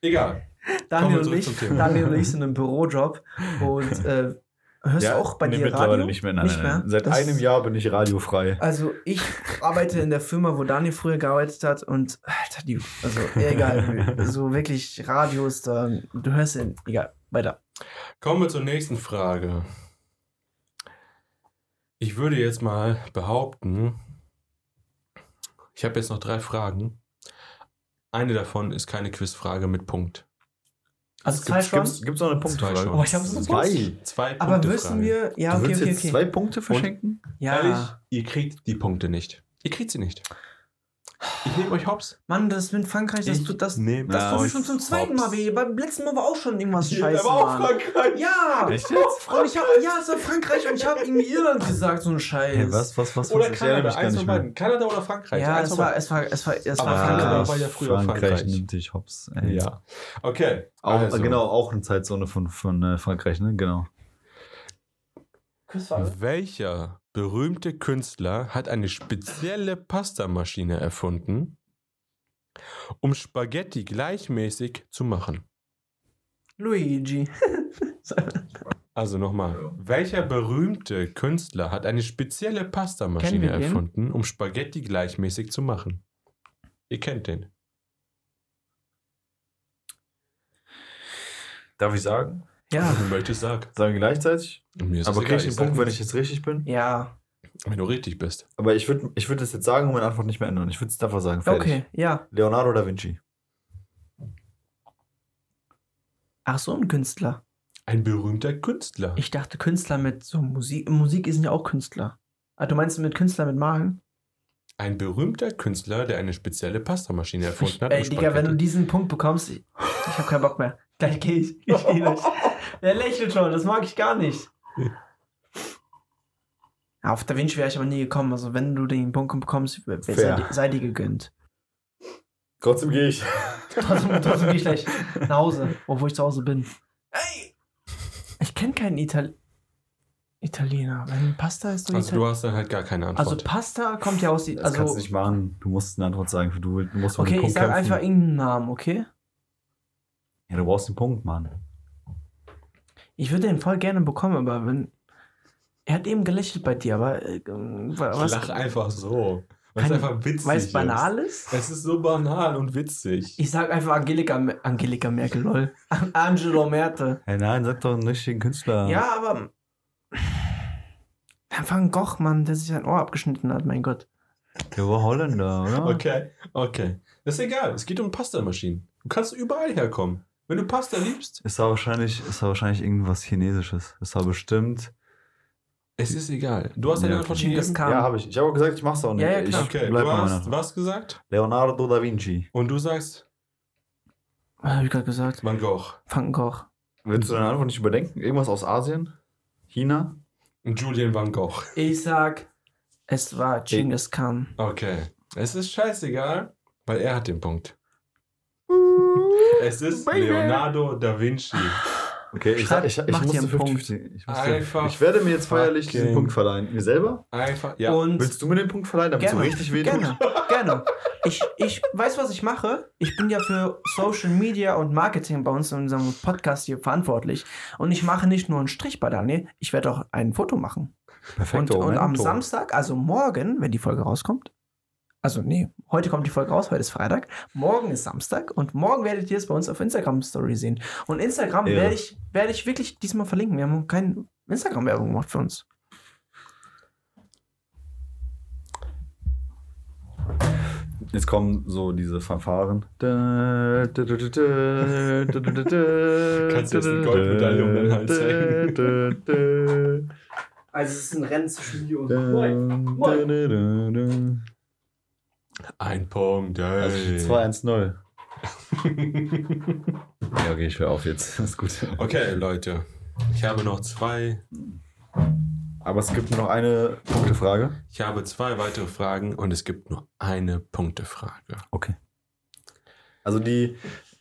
Egal. Daniel und, ich. Daniel und ich sind im Bürojob. Und äh, hörst Ja, du auch bei nee, dir mittlerweile Radio? nicht mehr. Nein, Nicht nein, nein. mehr? Seit Das- einem Jahr bin ich radiofrei. Also ich arbeite in der Firma, wo Daniel früher gearbeitet hat und Alter, die, also egal, so wirklich Radios, da, du hörst ihn, egal, weiter. Kommen wir zur nächsten Frage. Ich würde jetzt mal behaupten, ich habe jetzt noch drei Fragen. Eine davon ist keine Quizfrage mit Punkt. Also zwei Gibt's, schon? gibt's, gibt's noch eine Punktfrage? schon. Oh, ich hab's noch Zwei. Zwei Aber Punkte müssen Frage. wir, ja, du okay, okay, jetzt okay. zwei Punkte verschenken? ja, Ehrlich, ihr kriegt die Punkte nicht. Ihr kriegt sie nicht. Ich nehme euch hops. Mann, das mit Frankreich, das Ich tut das, nehm das Ja, tut euch schon zum zweiten Mal weh. Beim letzten Mal war auch schon irgendwas scheiße, Aber auch. Frankreich. Ja, Echt jetzt? und ich hab, ja, es war Frankreich und ich habe irgendwie Irland gesagt, so ein Scheiß. Hey, was, was, was? Oder was? Ich Kanada, mich gar eins nicht von beiden. Kanada oder Frankreich? Ja, es war, es war, es war, es war Aber Frankreich. Kanada war ja früher Frankreich. nimmt dich hops. Ey. Ja. Okay. Auch, also. Genau, auch eine Zeitzone von, von äh, Frankreich, ne? Genau. Quizfrage. Welcher berühmte Künstler hat eine spezielle Pastamaschine erfunden, um Spaghetti gleichmäßig zu machen? Luigi. Also nochmal, welcher berühmte Künstler hat eine spezielle Pastamaschine erfunden, um Spaghetti gleichmäßig zu machen? Ihr kennt den. Darf ich sagen? Ja, Du möchtest sagen. Sagen wir gleichzeitig? Mir ist Aber egal, ich den sag Punkt, wenn ich jetzt richtig bin? ja. Wenn du richtig bist. Aber ich würde ich würd das jetzt sagen und meine Antwort nicht mehr ändern. Ich würde es einfach sagen. Fertig. Okay, ja. Leonardo da Vinci. Ach so, ein Künstler. Ein berühmter Künstler. Ich dachte Künstler mit so Musik. Musik sind ja auch Künstler. Ah, du meinst mit Künstler mit Malen? Ein berühmter Künstler, der eine spezielle Pastamaschine erfunden hat. Ey, Digga, wenn du diesen Punkt bekommst, ich, ich hab keinen Bock mehr. Gleich geh ich. Ich geh nicht. Der lächelt schon, das mag ich gar nicht. Ja, auf Da Vinci wäre ich aber nie gekommen. Also, wenn du den Punkt bekommst, sei, sei dir gegönnt. Trotzdem gehe ich. Trotzdem, trotzdem gehe ich gleich nach Hause, obwohl ich zu Hause bin. Ey! Ich kenne keinen Ital Italiener. Wenn Pasta ist so Also du Italiener. hast dann halt gar keine Also Antwort. Pasta kommt ja aus. Das kannst Also, du nicht machen. Du musst eine Antwort sagen. Du, du musst den okay, ich sage einfach irgendeinen Namen, okay? Ja, du brauchst den Punkt, Mann. Ich würde den voll gerne bekommen, aber wenn. Er hat eben gelächelt bei dir, aber. Äh, ich was, lach einfach so. Weil es einfach witzig weil es ist. banal ist? Es ist so banal und witzig. Ich sag einfach Angelika, Angelika Merkel, lol. Angelo Merte. Hey, nein, sag doch einen richtigen Künstler. Ja, aber. Dann Van Gogh, Mann, der sich sein Ohr abgeschnitten hat, mein Gott. Der war Holländer, oder? Okay, okay. Das ist egal. Es geht um Pastamaschinen. Du kannst überall herkommen. Wenn du Pasta liebst, Ist da wahrscheinlich, ist da wahrscheinlich irgendwas Chinesisches. Ist da bestimmt. es ist egal. Du hast deine Ja, Antwort okay. gegeben? Kam. Ja, habe ich. Ich habe auch gesagt, ich mach's auch nicht. Ja, ja, klar. Ich Okay, bleib du hast Antwort. was gesagt? Leonardo da Vinci. Und du sagst Was hab ich gerade gesagt? Van Gogh. Van Gogh. Willst du deine Antwort nicht überdenken? Irgendwas aus Asien? China? Und Julian Van Gogh. Ich sag, es war Genghis Khan. Okay. Es ist scheißegal, weil er hat den Punkt. Es ist Baby. Leonardo da Vinci. Okay, ich, sag, ich, ich mach dir musste einen Punkt. 50 ich, musste, Einfach ich werde mir jetzt feierlich diesen Punkt verleihen. Mir selber? Einfach, ja. Und Willst du mir den Punkt verleihen, damit Gerne, so richtig weh gerne, gerne. Ich, ich weiß, was ich mache. Ich bin ja für Social Media und Marketing bei uns in unserem Podcast hier verantwortlich. Und ich mache nicht nur einen Strich bei Daniel, ich werde auch ein Foto machen. Und, Perfekto und am. Samstag, also morgen, wenn die Folge rauskommt, also nee, heute kommt die Folge raus, heute ist Freitag, morgen ist Samstag und morgen werdet ihr es bei uns auf Instagram Story sehen. Und Instagram Ehre. werde ich, werde ich wirklich diesmal verlinken. Wir haben keine Instagram-Werbung gemacht für uns. Jetzt kommen so diese Fanfaren. Kannst du jetzt eine Goldmedaille um den Hals hängen? Also es ist ein Rennen zwischen mir da, und da, da. Ein Punkt. Ey. Also 2-1-0. Ja, okay, ich höre auf jetzt. ist gut. okay, Leute. Ich habe noch zwei. Aber es gibt nur noch eine Punktefrage. Ich habe zwei weitere Fragen und es gibt nur eine Punktefrage. Okay. Also die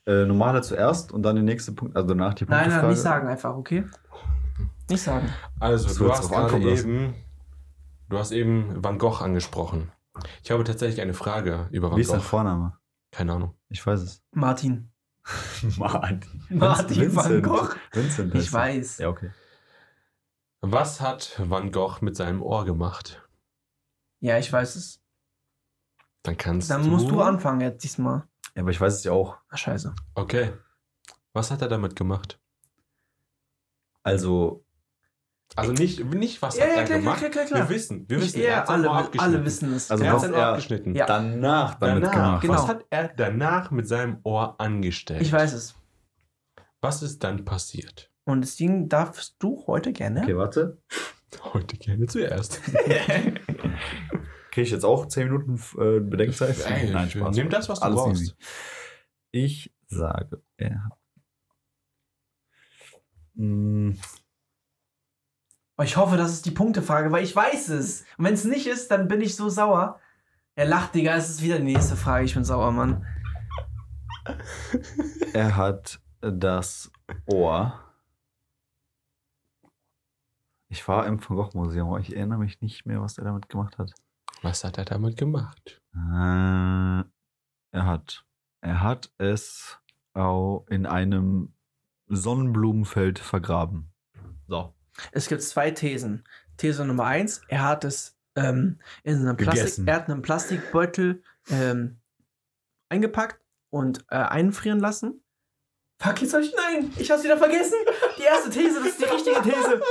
äh, normale zuerst und dann die nächste Punkt, also danach die Nein, Punktefrage. nein, nicht sagen einfach, okay? Nicht sagen. Also, du hast eben, du hast eben Van Gogh angesprochen. Ich habe tatsächlich eine Frage über Van Wie ist dein. Vorname? Keine Ahnung. Ich weiß es. Martin. Martin. Martin van Gogh. Vincent. Ich weiß. Ja, okay. Was hat Van Gogh mit seinem Ohr gemacht? Ja, ich weiß es. Dann kannst Dann du. musst du anfangen jetzt diesmal. Ja, aber ich weiß es ja auch. Ach, scheiße. Okay. Was hat er damit gemacht? Also, Also nicht, nicht was Ja, hat ja, er klar, gemacht. klar, klar, klar. Wir wissen, wir Ich, wissen. er ja, Ohr alle, abgeschnitten. alle wissen es. Also er hat was sein Ohr er- abgeschnitten. Ja. danach damit Danach, gemacht. genau. Was hat er danach mit seinem Ohr angestellt? Ich weiß es. Was ist dann passiert? Und deswegen darfst du heute gerne. Okay, warte. Heute gerne zuerst. Kriege ich jetzt auch 10 Minuten äh, Bedenkzeit? Ey, Nein, Spaß. Nimm das, was du Alles brauchst. easy. Ich sage, er hat. Mm, Oh, ich hoffe, das ist die Punktefrage, weil ich weiß es. Und wenn es nicht ist, dann bin ich so sauer. Er lacht, Digga, es ist wieder die nächste Frage. Ich bin sauer, Mann. Er hat das Ohr. Ich war im Van Gogh Museum, aber ich erinnere mich nicht mehr, was er damit gemacht hat. Was hat er damit gemacht? Äh, er hat, er hat es in einem Sonnenblumenfeld vergraben. So. Es gibt zwei Thesen. These Nummer eins, er hat es ähm, in einem Plastik, er hat einen Plastikbeutel ähm, eingepackt und äh, einfrieren lassen. Fuck, jetzt hab ich, nein, ich hab's wieder vergessen. Die erste These, das ist die richtige These.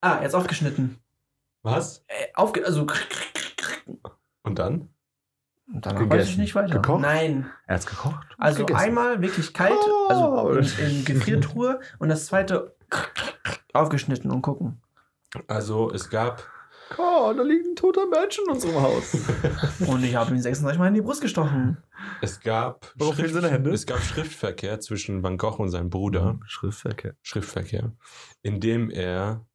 Ah, jetzt aufgeschnitten. Was? Äh, aufge also Und dann? Und Gegessen. weiß ich nicht weiter. Gekocht? Nein. Er hat's gekocht. Also gegessen. einmal wirklich kalt, Oh. also in, in Gefriertruhe und das zweite aufgeschnitten und gucken. Also es gab Oh, da liegt ein toter Mensch in unserem Haus. Und ich habe ihn 36 Mal in die Brust gestochen. es gab Warum fehlen seine Hände? es gab Schriftverkehr zwischen Van Gogh und seinem Bruder, Schriftverkehr. Schriftverkehr, in dem er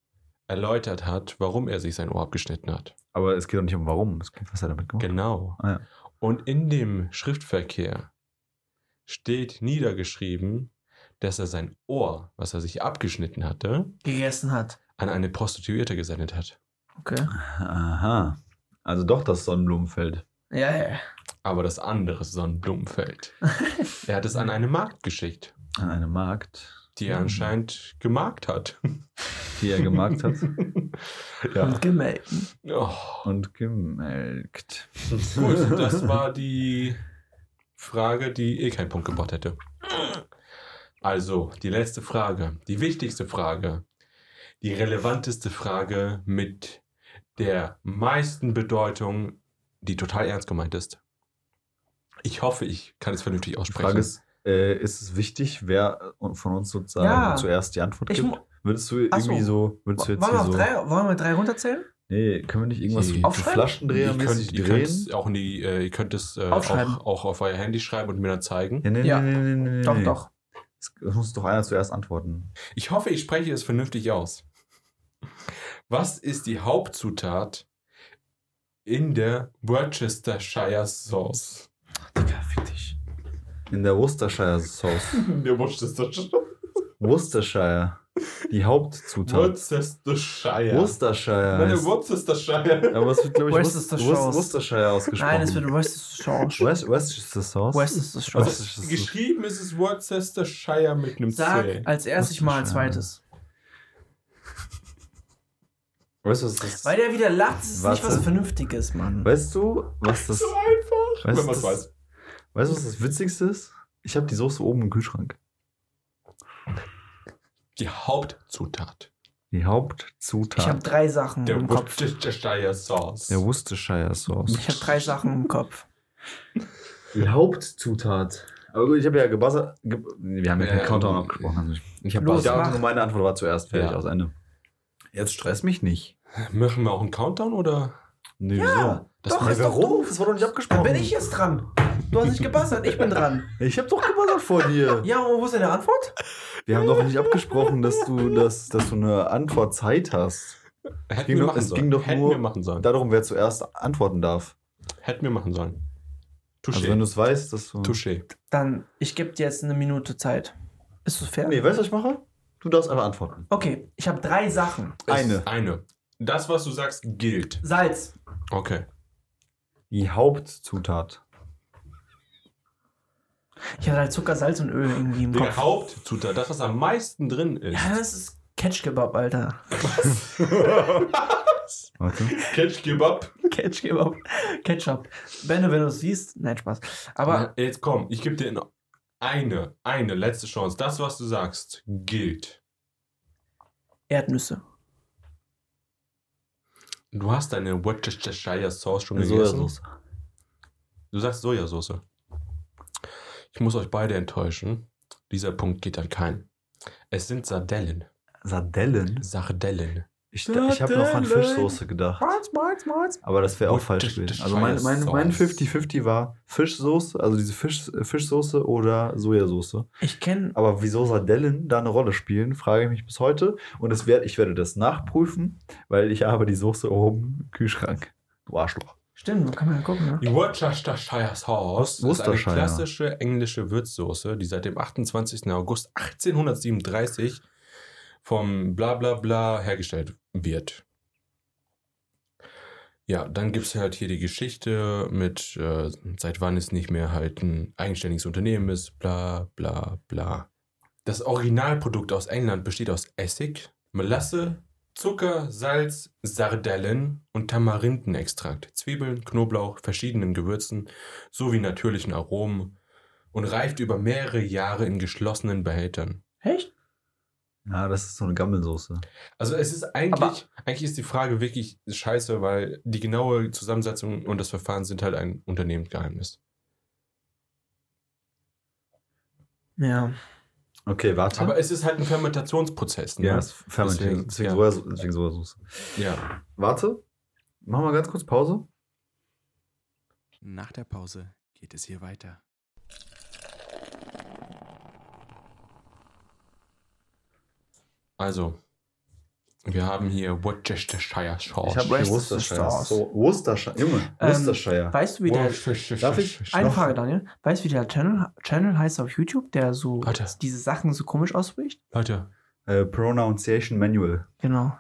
erläutert hat, warum er sich sein Ohr abgeschnitten hat. Aber es geht doch nicht um warum. Es geht, was er damit gemacht hat. Genau. Ah, ja. Und in dem Schriftverkehr steht niedergeschrieben, dass er sein Ohr, was er sich abgeschnitten hatte, Gegessen hat. an eine Prostituierte gesendet hat. Okay. Aha. Also doch das Sonnenblumenfeld. Ja, ja. Aber das andere Sonnenblumenfeld. er hat es an eine Magd geschickt, An eine Magd, die er Mhm. anscheinend gemarkt hat. die er gemarkt hat ja. Und gemeldet. Oh. und gemelkt. Gut, das war die Frage, die eh keinen Punkt gebracht hätte. Also, die letzte Frage, die wichtigste Frage, die relevanteste Frage mit der meisten Bedeutung, die total ernst gemeint ist. Ich hoffe, ich kann es vernünftig Die aussprechen. Frage ist, äh, ist es wichtig, wer von uns sozusagen Ja. zuerst die Antwort Ich gibt? Würdest du Ach so. irgendwie so, würdest du Wollen jetzt wir, hier auf so, drei, wollen wir drei runterzählen? nee, können wir nicht irgendwas Die- ihr Flaschendrehermäßig könnt, ihr könnt drehen? es auch in die, äh, ihr könnt es äh, auch, auch auf euer Handy schreiben und mir dann zeigen. Ja, nee, Ja. nee, nee, nee, nee, Doch, nee. doch. Es muss doch einer zuerst antworten. Ich hoffe, ich spreche es vernünftig aus. Was ist die Hauptzutat in der Worcestershire Sauce? Digga, fick dich. In der Worcestershire Sauce. In der Worcestershire. Worcestershire. Die Hauptzutat. Worcestershire. Worcestershire. Meine heißt- Worcestershire. Aber es wird, glaube ich, Worcestershire. Worcestershire ausgesprochen. Nein, es wird. West, Worcestershire ist das? Also, geschrieben ist es Worcestershire mit einem Sag C. als erstes mal ein Worcestershire. zweites. Weißt du, was das Weil der wieder lacht, das ist Warte. nicht was Vernünftiges, Mann. Weißt du, was das. So einfach, Weißt wenn du, man es weiß. Weißt du, was das Witzigste ist? Ich habe die Soße oben im Kühlschrank. Die Hauptzutat Die Ich habe Hauptzutat. drei Sachen der im Kopf. Worcestershire Sauce. Der Worcestershire Sauce. Ich habe drei Sachen im Kopf. Die Hauptzutat. Aber gut, ich habe ja gebuzzert. Ge wir haben ja keinen Ja, Countdown ähm, abgesprochen. Also ich ich habe. Nur meine Antwort war zuerst fertig Ja. aus Ende. Jetzt stress mich nicht. Machen wir auch einen Countdown oder? Nee, Ja, Das Doch, ist doch warum? doof. Das war doch nicht Dann abgesprochen. bin ich jetzt dran. Du hast nicht gebuzzert, ich bin dran. Ich habe doch gebuzzert vor dir. Ja, und wo ist deine Antwort? Wir haben doch nicht abgesprochen, dass du, dass, dass du eine Antwortzeit hast. Hätten ging wir doch- machen es sollen. ging doch Hätten nur wir machen sollen. Darum, wer zuerst antworten darf. Hätten wir machen sollen. Touché. Also wenn du es weißt, dass du... Touché. Dann, ich gebe dir jetzt eine Minute Zeit. Ist das fair? Nee, weißt du, was ich mache? Du darfst einfach antworten. Okay, ich habe drei Sachen. Eine. Eine. Das, was du sagst, gilt. Salz. Okay. Die Hauptzutat. Ich hatte halt Zucker, Salz und Öl irgendwie im Die Kopf. Hauptzutat, das, was am meisten drin ist. Ja, das ist Ketchkebab, Alter. Warte. Ketch Kebab. Ketchkebab. Ketchup. Benne, wenn du es siehst. Nein, Spaß. Aber Jetzt komm, ich gebe dir eine, eine letzte Chance. Das, was du sagst, gilt. Erdnüsse. Du hast deine Worcestershire Sauce schon gegessen. Sojasauce. Du sagst Sojasauce. Ich muss euch beide enttäuschen. Dieser Punkt geht an keinen. Es sind Sardellen. Sardellen? Sardellen. Ich, ich habe noch an. Fischsoße gedacht. Malz, Malz, Malz. Aber das wäre auch falsch gewesen. Also mein, mein, mein Sauce. 50-50 war Fischsoße, also diese Fisch, Fischsoße oder Sojasauce. Ich kenne. Aber wieso Sardellen da eine Rolle spielen, frage ich mich bis heute. Und es werd, ich werde das nachprüfen, weil ich habe die Soße oben im Kühlschrank. Du Arschloch. Stimmt, kann man ja gucken, ne? Die Worcestershire Sauce ist eine klassische englische Würzsoße, die seit dem 28. August 1837 vom Blablabla bla bla hergestellt wird. Ja, dann gibt es halt hier die Geschichte mit, äh, seit wann es nicht mehr halt ein eigenständiges Unternehmen ist, bla bla bla. Das Originalprodukt aus England besteht aus Essig, Melasse, Zucker, Salz, Sardellen und Tamarindenextrakt, Zwiebeln, Knoblauch, verschiedenen Gewürzen sowie natürlichen Aromen und reift über mehrere Jahre in geschlossenen Behältern. Echt? Ja, das ist so eine Gammelsoße. Also es ist eigentlich, eigentlich ist die Frage wirklich scheiße, weil die genaue Zusammensetzung und das Verfahren sind halt ein Unternehmensgeheimnis. Ja. Okay, warte. Aber es ist halt ein Fermentationsprozess. Ne? ja, es fermentiert. Deswegen, Deswegen, ja. Soja, deswegen Sojasauce. ja. Warte. Machen wir ganz kurz Pause. Nach der Pause geht es hier weiter. Also, wir haben hier Worcestershire Sauce. Ich habe Worcestershire. Sauce. So, Worcestershire. Junge, Ähm, Worcestershire. Weißt du, wie der. Darf ich- Eine Frage, Daniel. Weißt du, wie der Channel, Channel heißt auf YouTube, der so Warte. diese Sachen so komisch ausspricht? Leute, Äh, Pronunciation Manual. Genau.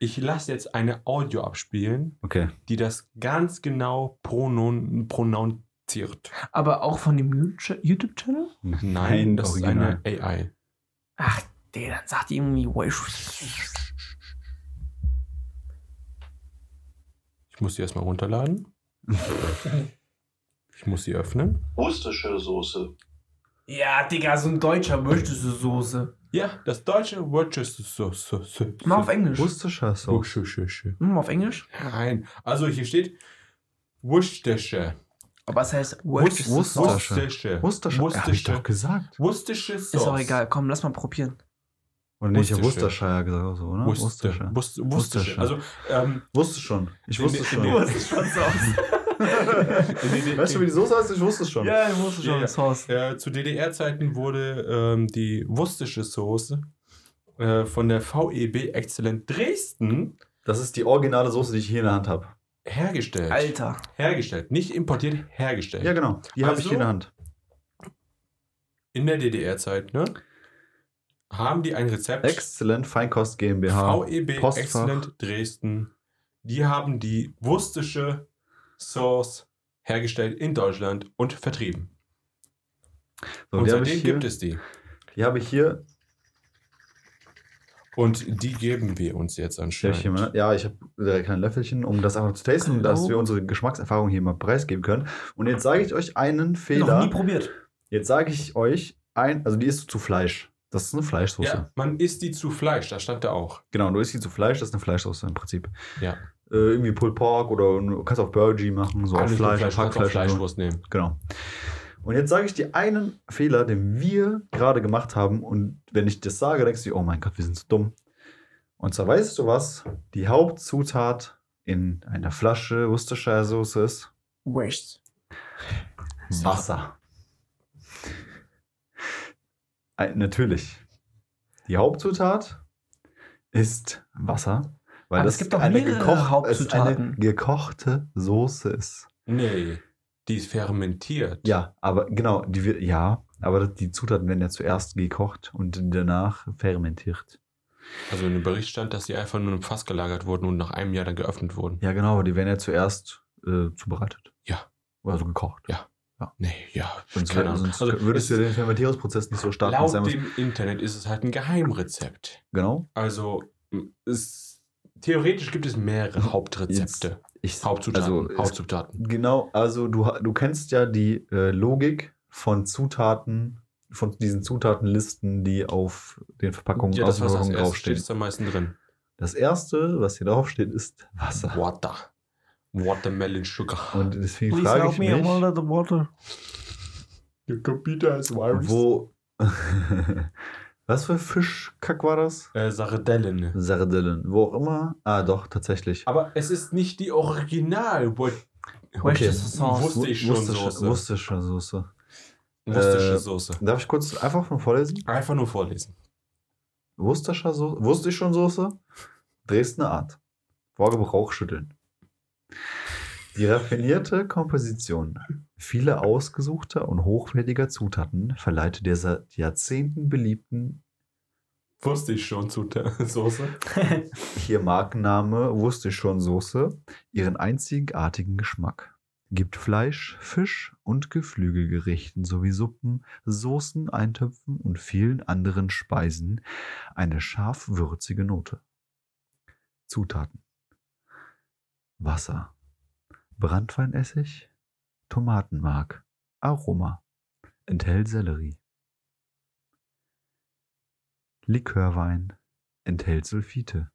ich lasse jetzt eine Audio abspielen, Okay. die das ganz genau pronon pronunziert. Aber auch von dem YouTube-Channel? Nein, das original. ist eine AI. Ach, der, dann sagt die irgendwie. Ich muss sie erstmal runterladen. Ich muss sie öffnen. Worcestershire Soße. Ja, Digga, so ein deutscher du Soße. Ja, das deutsche Worcestershire Sauce. Mal auf Englisch. Worcestershire Sauce. Worcestershire. Mal auf Englisch. Nein, also hier steht Worcestershire. Aber es heißt Worcester- Worcestershire. Worcestershire. Worcestershire. Worcestershire. Hab ich doch gesagt. Worcestershire Ist auch Sauce. egal. Komm, lass mal probieren. Oder nicht, Worcestershire. Worcestershire gesagt, oder so, oder? Worcester. Worcester. Worcestershire. Also, ähm, Wusste schon. Ich In- wusste schon. in- ist schon Sauce. weißt du, wie die Soße heißt? Ich wusste es schon. Ja, ich wusste schon. Ja, ja. Sauce. äh, zu DDR-Zeiten wurde ähm, die Worcestershire Soße äh, von der VEB Excellent Dresden Das ist die originale Soße, die ich hier in der Hand habe. hergestellt. Alter. Hergestellt. Nicht importiert, hergestellt. Ja, genau. Die habe ich Also- hier in der Hand. In der DDR-Zeit, ne? Haben die ein Rezept. Exzellent Feinkost GmbH. VEB Postfach. Excellent Dresden. Die haben die Worcestershire Sauce hergestellt in Deutschland und vertrieben. So, und seitdem hier. gibt es die. Die habe ich hier. Und die geben wir uns jetzt anscheinend. mal, ja, ich habe direkt ein Löffelchen, um das einfach zu tasten und dass wir unsere Geschmackserfahrung hier mal preisgeben können. Und jetzt sage ich euch einen Noch Fehler. nie probiert. Jetzt sage ich euch ein, also die ist zu Fleisch. Das ist eine Fleischsoße. Ja, man isst die zu Fleisch, da stand da auch. Genau, du isst die zu Fleisch, das ist eine Fleischsoße im Prinzip. Ja. Äh, irgendwie Pulled Pork oder du kannst auch Burgie machen, so auf Alles mit Fleisch, Fleisch, Hackfleisch. und so. Fleischwurst nehmen. Genau. Und jetzt sage ich dir einen Fehler, den wir gerade gemacht haben. Und wenn ich das sage, denkst du dir, oh mein Gott, wir sind so dumm. Und zwar weißt du was? Die Hauptzutat in einer Flasche Worcestershire Soße ist Waste. Wasser. Ein- Natürlich. Die Hauptzutat ist Wasser. Weil Aber das es gibt doch eine, gekocht, es eine gekochte Soße ist. Nee, die ist fermentiert. Ja, aber genau, die wird, ja, aber die Zutaten werden ja zuerst gekocht und danach fermentiert. Also in dem Bericht stand, dass die einfach nur im Fass gelagert wurden und nach einem Jahr dann geöffnet wurden. Ja, genau, aber die werden ja zuerst äh, zubereitet. Ja. Also gekocht. Ja. Nee, ja. Sonst, keine Ahnung. sonst Also würdest du den Fermentierungsprozess nicht so starten. Laut dem Internet ist es halt ein Geheimrezept. Genau. Also es, theoretisch gibt es mehrere Hauptrezepte. Ich, Hauptzutaten. also, Hauptzutaten. Genau, also du, du kennst ja die äh, Logik von Zutaten, von diesen Zutatenlisten, die auf den Verpackungen, Ja, das, was steht, draufstehen. ist am meisten drin. Das erste, was hier draufsteht, ist Wasser. Water. Watermelon Sugar. Und deswegen frage ich mich, the water. Your computer is virus. wo. was für Fischkack war das? Äh, Sardellen. Sardellen. Wo auch immer. Ah, doch, tatsächlich. Aber es ist nicht die Original. Worcestershire Sauce. Wusste ich schon Soße. Soße. Worcestershire Äh, Soße. Darf ich kurz einfach mal vorlesen? Einfach nur vorlesen. Soße. Wusste ich schon Soße? Dresdner Art. Vor Gebrauch schütteln. Die raffinierte Komposition vieler ausgesuchter und hochwertiger Zutaten verleiht der seit Jahrzehnten beliebten Wusste ich schon Soße. hier Markenname wusste ich schon Soße ihren einzigartigen Geschmack. Gibt Fleisch, Fisch und Geflügelgerichten sowie Suppen, Soßen, Eintöpfen und vielen anderen Speisen eine scharf-würzige Note. Zutaten: Wasser, Brandweinessig, Tomatenmark, Aroma, enthält Sellerie. Likörwein. Enthält Sulfite.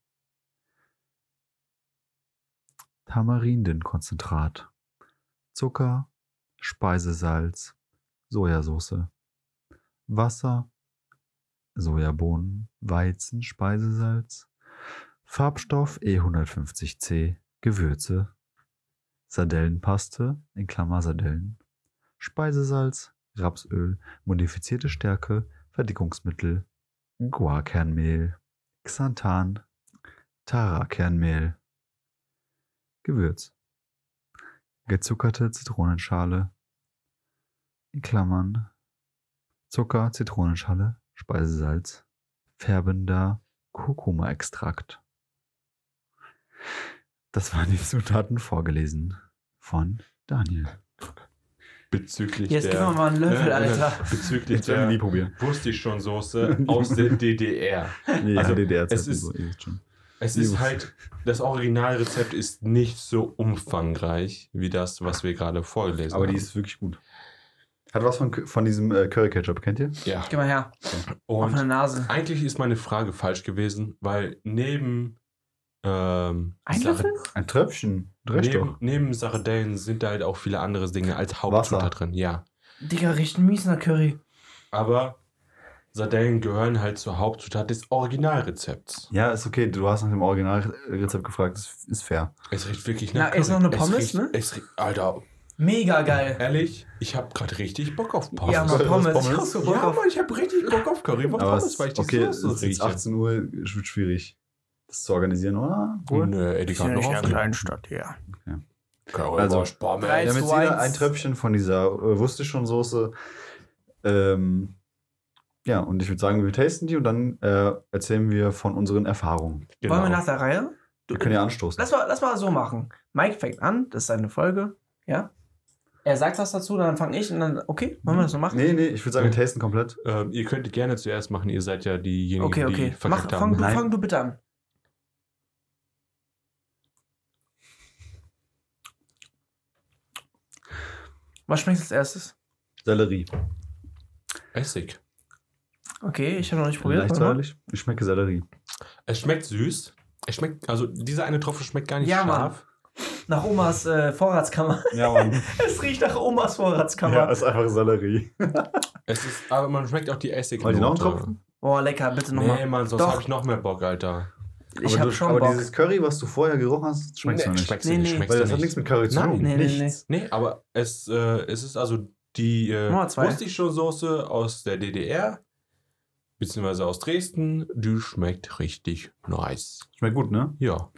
Tamarindenkonzentrat, Zucker, Speisesalz, Sojasauce, Wasser, Sojabohnen, Weizen, Speisesalz, Farbstoff E150C, Gewürze, Sardellenpaste, in Klammer Sardellen, Speisesalz, Rapsöl, modifizierte Stärke, Verdickungsmittel, Guarkernmehl, Xanthan, Tarakernmehl, Gewürz, gezuckerte Zitronenschale, in Klammern, Zucker, Zitronenschale, Speisesalz, färbender Kurkuma-Extrakt. Das waren die Zutaten vorgelesen von Daniel. Bezüglich Jetzt der, gib mir mal einen Löffel, äh, Alter. Bezüglich Jetzt wir nie der probieren. wusste ich schon Soße aus der DDR. Nee, Also, DDR es ist- so, wisst schon. Es ist halt, das Originalrezept ist nicht so umfangreich wie das, was wir gerade vorgelesen Aber haben. die ist wirklich gut. Hat was von, von diesem äh, Curry Ketchup, kennt ihr? ja. Geh mal her. Auf eine Und Nase. eigentlich ist meine Frage falsch gewesen, weil neben ähm, Ein Löffel? Ein Tröpfchen. Recht neben, neben Sardellen sind da halt auch viele andere Dinge als Hauptzutat drin. Ja, Digga, riecht mies nach Curry. aber Sardellen gehören halt zur Hauptzutat des Originalrezepts. Ja, ist okay. Du hast nach dem Originalrezept gefragt. Das ist fair. Es riecht wirklich Na, nach ist noch Curry. eine Pommes, es riecht, ne? Es riecht, Alter, Mega geil. ehrlich, ich habe gerade richtig Bock auf Pommes. Ja, mal Was Pommes. Pommes? Ich hab so Bock Ja, auf. Mann, ich habe richtig Bock auf Curry. Pommes, es, weil ich die okay, Soße es ist jetzt rieche. 18 Uhr. Es wird schwierig, das zu organisieren, oder? Wohl? Nö, ey, die kann noch nicht in einer aufnehmen. kleinen Stadt, ja. Also, drei- Wir haben jetzt zu jeder ein Tröpfchen von dieser äh, wusste ich schon Soße. Ähm, ja, und ich würde sagen, wir tasten die und dann äh, erzählen wir von unseren Erfahrungen. Genau. Wollen wir nach der Reihe? Wir können ja anstoßen. Lass mal, lass mal so machen. Mike fängt an, das ist seine Folge, ja? Er sagt was dazu, dann fange ich und dann, okay, wollen wir das so machen? Nee, nee, ich würde sagen, wir tasten komplett. Ähm, ihr könnt gerne zuerst machen, ihr seid ja diejenigen, Okay, die okay. Mach, verkackt fang, haben. du, Nein. fang du bitte an. Was schmeckt als erstes? Sellerie. Essig. Okay, ich habe noch nicht probiert. Leicht warte mal. säuerlich. Ich schmecke Sellerie. Es schmeckt süß. Es schmeckt, also dieser eine Tropfen schmeckt gar nicht Ja, Mann. scharf. Nach Omas äh, Vorratskammer. Ja, Mann. es riecht nach Omas Vorratskammer. ja, ist einfach Sellerie. Es ist, aber man schmeckt auch die Essig. Wollt ihr noch einen Tropfen? Boah, lecker, bitte nochmal. Nee, Mann, sonst habe ich noch mehr Bock, Alter. Ich aber habe schon aber Bock. dieses Curry, was du vorher gerochen hast, schmeckst nee, du nicht. Schmeckst Nee, nicht, nee. schmeckst Weil das hat nicht. nichts mit Curry zu Nein. tun. Nee, nee, nee. Nichts. Nee, aber es, äh, es ist also die äh, Soße aus der DDR, beziehungsweise aus Dresden. Die schmeckt richtig nice. Schmeckt gut, ne? Ja,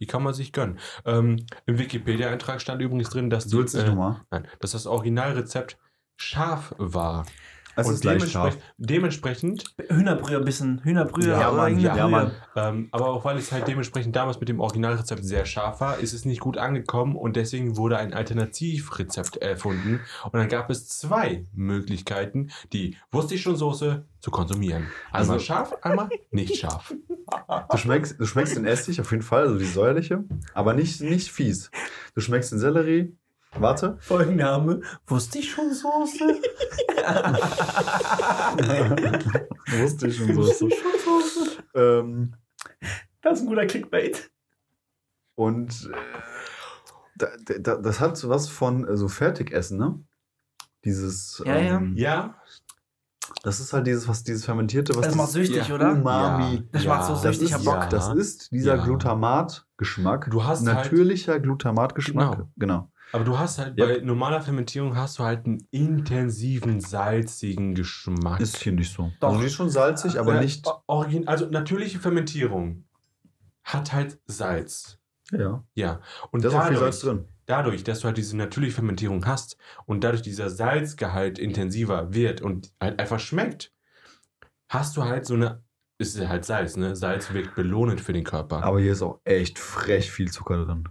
die kann man sich gönnen. Ähm, Im Wikipedia-Eintrag stand übrigens drin, dass, nicht äh, nein, dass das Originalrezept scharf war. Es Und ist leicht scharf. dementsprechend, dementsprechend Hühnerbrühe ein bisschen. Hühnerbrühe, Ja, aber Mann, irgendeine ja. Mann. ähm, aber auch weil es halt dementsprechend damals mit dem Originalrezept sehr scharf war, ist es nicht gut angekommen und deswegen wurde ein Alternativrezept erfunden. Und dann gab es zwei Möglichkeiten, die wusste ich schon Soße zu konsumieren. Einmal Also- scharf, einmal nicht scharf. Du schmeckst, du schmeckst den Essig auf jeden Fall, also die säuerliche, aber nicht, nicht fies. Du schmeckst den Sellerie. Warte. Folgenname. Wusste ich schon Soße? Wusste ich schon so. ähm, Das ist ein guter Clickbait. und äh, da, da, das hat so was von äh, so Fertigessen, ne? Dieses. Ja, ja. ähm, Ja, Das ist halt dieses, was dieses fermentierte, was Das macht süchtig, ja. oder? Umami. Das macht so süchtig, ich ist, hab Bock. das ist dieser Ja. Glutamat-Geschmack. Du hast halt- Natürlicher Glutamat-Geschmack. Genau. genau. Aber du hast halt Ja. bei normaler Fermentierung hast du halt einen intensiven, salzigen Geschmack. Ist hier nicht so. Doch. Also ist schon salzig, aber Äh, nicht. Origin also natürliche Fermentierung hat halt Salz. Ja. Ja. Und Da ist auch viel dadurch, Salz drin. dadurch, dass du halt diese natürliche Fermentierung hast und dadurch dieser Salzgehalt intensiver wird und halt einfach schmeckt, hast du halt so eine, es ist halt Salz, ne? Salz wirkt belohnend für den Körper. Aber hier ist auch echt frech viel Zucker drin.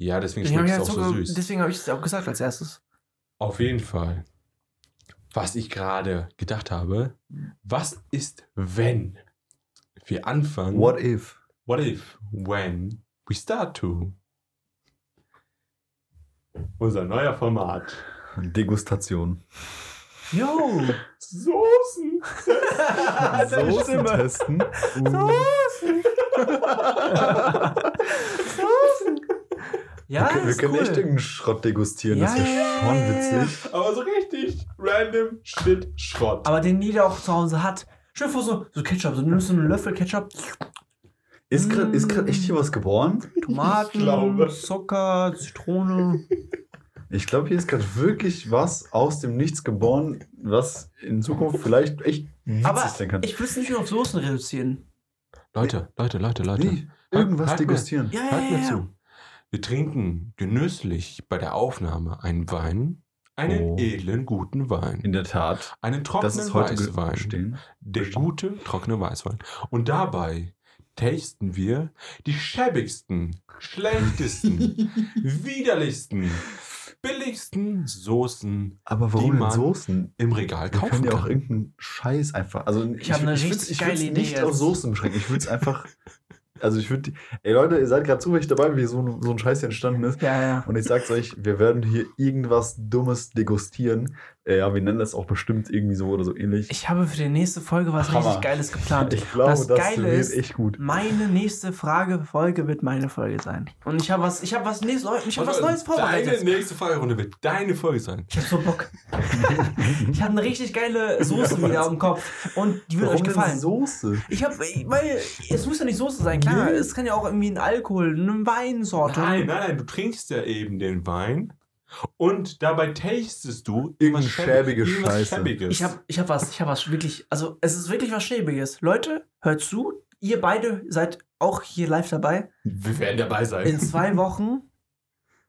Ja, deswegen schmeckt es auch so süß. Deswegen habe ich es auch gesagt als erstes. Auf jeden Fall. Was ich gerade gedacht habe, was ist, wenn wir anfangen? What if? What if, when we start to? Unser neuer Format. Degustation. Yo! Soßen. Soßen testen. Uh. Ja, wir ist können cool. echt irgendeinen Schrott degustieren. das Ja, wäre ja, schon ja, witzig. Aber so richtig random Shit Schrott. Aber den jeder auch zu Hause hat. Stell dir vor, so, so Ketchup. So, du nimmst so einen Löffel Ketchup, Ist gerade ist grad echt hier was geboren? Tomaten. Zucker, Zitrone. Ich glaube, hier ist gerade wirklich was aus dem Nichts geboren, was in Zukunft vielleicht echt witzig Aber sein kann. ich will es nicht nur auf Soßen reduzieren. Leute, Leute, Leute, Leute. Nee, irgendwas halt mir- degustieren. Ja, ja, Hört ja, mir ja. zu. Wir trinken genüsslich bei der Aufnahme einen Wein, einen Oh. edlen, guten Wein. In der Tat. einen Das trockenen ist heute Weißwein. stehen. Der gute, trockene Weißwein. Und dabei tasten wir die schäbigsten, schlechtesten, widerlichsten, billigsten Soßen Aber Die warum denn man Soßen? im Regal Wir kaufen können ja auch kann. irgendeinen Scheiß einfach. Also ich, eine ich, richtig ich geile würd's Idee nicht auf Soßen beschränken. Ich würde es einfach. Also ich würde. Ey Leute, ihr seid gerade zufällig dabei, wie so, ein- so ein Scheiß hier entstanden ist. Ja, ja. Und ich sag's euch, wir werden hier irgendwas Dummes degustieren. Äh, ja, wir nennen das auch bestimmt irgendwie so oder so ähnlich. Ich habe für die nächste Folge was Hammer. richtig Geiles geplant. Ich glaube, das das, Geile ist, echt gut. meine nächste Frage, Folge wird meine Folge sein. Und ich habe was, ich habe was, nächstes, ich habe was Neues Deine vorbereitet. nächste Fragerunde wird deine Folge sein. Ich habe so Bock. ich habe eine richtig geile Soße wieder am Kopf und die wird euch gefallen. Soße? Ich habe, weil es muss ja nicht Soße sein, klar. Nee. Es kann ja auch irgendwie ein Alkohol, eine Weinsorte. Nein, nein, nein, du trinkst ja eben den Wein und dabei tastest du Irgendeine Schäb- schäbige irgendwas Scheiße. Schäbiges. Ich habe, ich habe was, ich habe was wirklich, also es ist wirklich was Schäbiges. Leute, hört zu. Ihr beide seid auch hier live dabei. Wir werden dabei sein. In zwei Wochen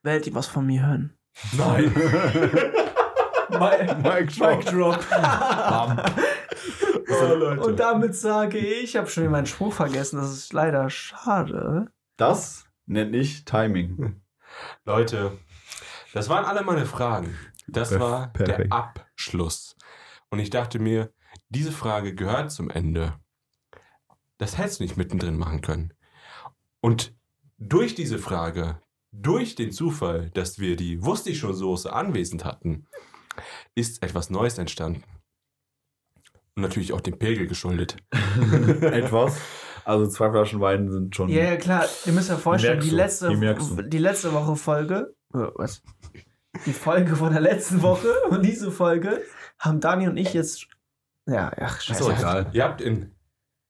werdet ihr was von mir hören. Nein. Mic drop. drop. Bam. Oh, Leute. Und damit sage ich, ich habe schon meinen Spruch vergessen. Das ist leider schade. Das nenne ich Timing. Leute, das waren alle meine Fragen. Das Perf- war perfekt. der Abschluss. Und ich dachte mir, diese Frage gehört zum Ende. Das hättest du nicht mittendrin machen können. Und durch diese Frage, durch den Zufall, dass wir die Wusste ich schon Soße anwesend hatten, ist etwas Neues entstanden. Und natürlich auch dem Pegel geschuldet. Etwas. Also zwei Flaschen Wein sind schon. Ja, ja, klar. Ihr müsst ja vorstellen, die letzte, die die letzte Woche Folge. Äh, Was? Die Folge von der letzten Woche und diese Folge haben Dani und ich jetzt. Ja, ach, scheiße. doch egal. Ihr habt in,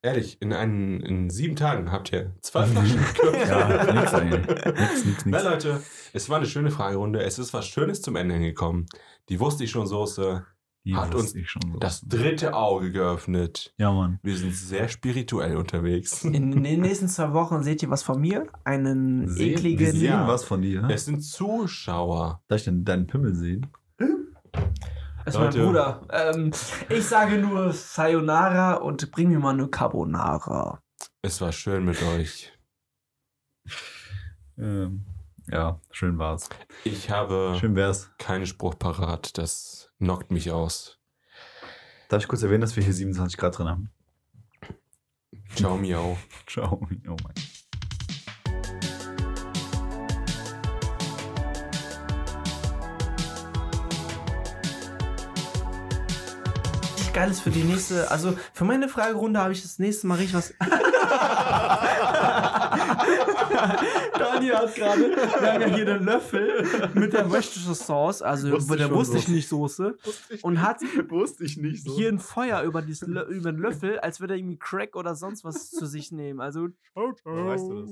ehrlich, in, einen, in sieben Tagen habt ihr zwei Flaschen. Ja, nix eigentlich. Nix, nix, Na nix. Leute, es war eine schöne Fragerunde. Es ist was Schönes zum Ende hingekommen. Die wusste ich schon Soße. Die hat uns ich schon so. Das dritte Auge geöffnet. Ja, Mann. Wir sind sehr spirituell unterwegs. In den nächsten zwei Wochen seht ihr was von mir. Einen Sehen, wir ekligen. sehen Ja. was von dir. Es sind Zuschauer. Darf ich denn deinen Pimmel sehen? Das ist mein Leute. Bruder. Ähm, ich sage nur Sayonara und bring mir mal eine Carbonara. Es war schön mit euch. Ähm, ja, schön war's. Ich habe Schön wär's. keinen Spruch parat. Das knockt mich aus. Darf ich kurz erwähnen, dass wir hier 27 Grad drin haben? Ciao, miau. Ciao. Oh mein. Geiles für die nächste. Also für meine Fragerunde habe ich das nächste Mal richtig was. Daniel hat gerade, wir haben ja hier den Löffel mit der Worcestershire Sauce, also Wusste mit der schon wusste ich so. nicht Soße und hat so. hier ein Feuer über, über den Löffel, als würde er irgendwie Crack oder sonst was zu sich nehmen. Also, ciao, weißt du das?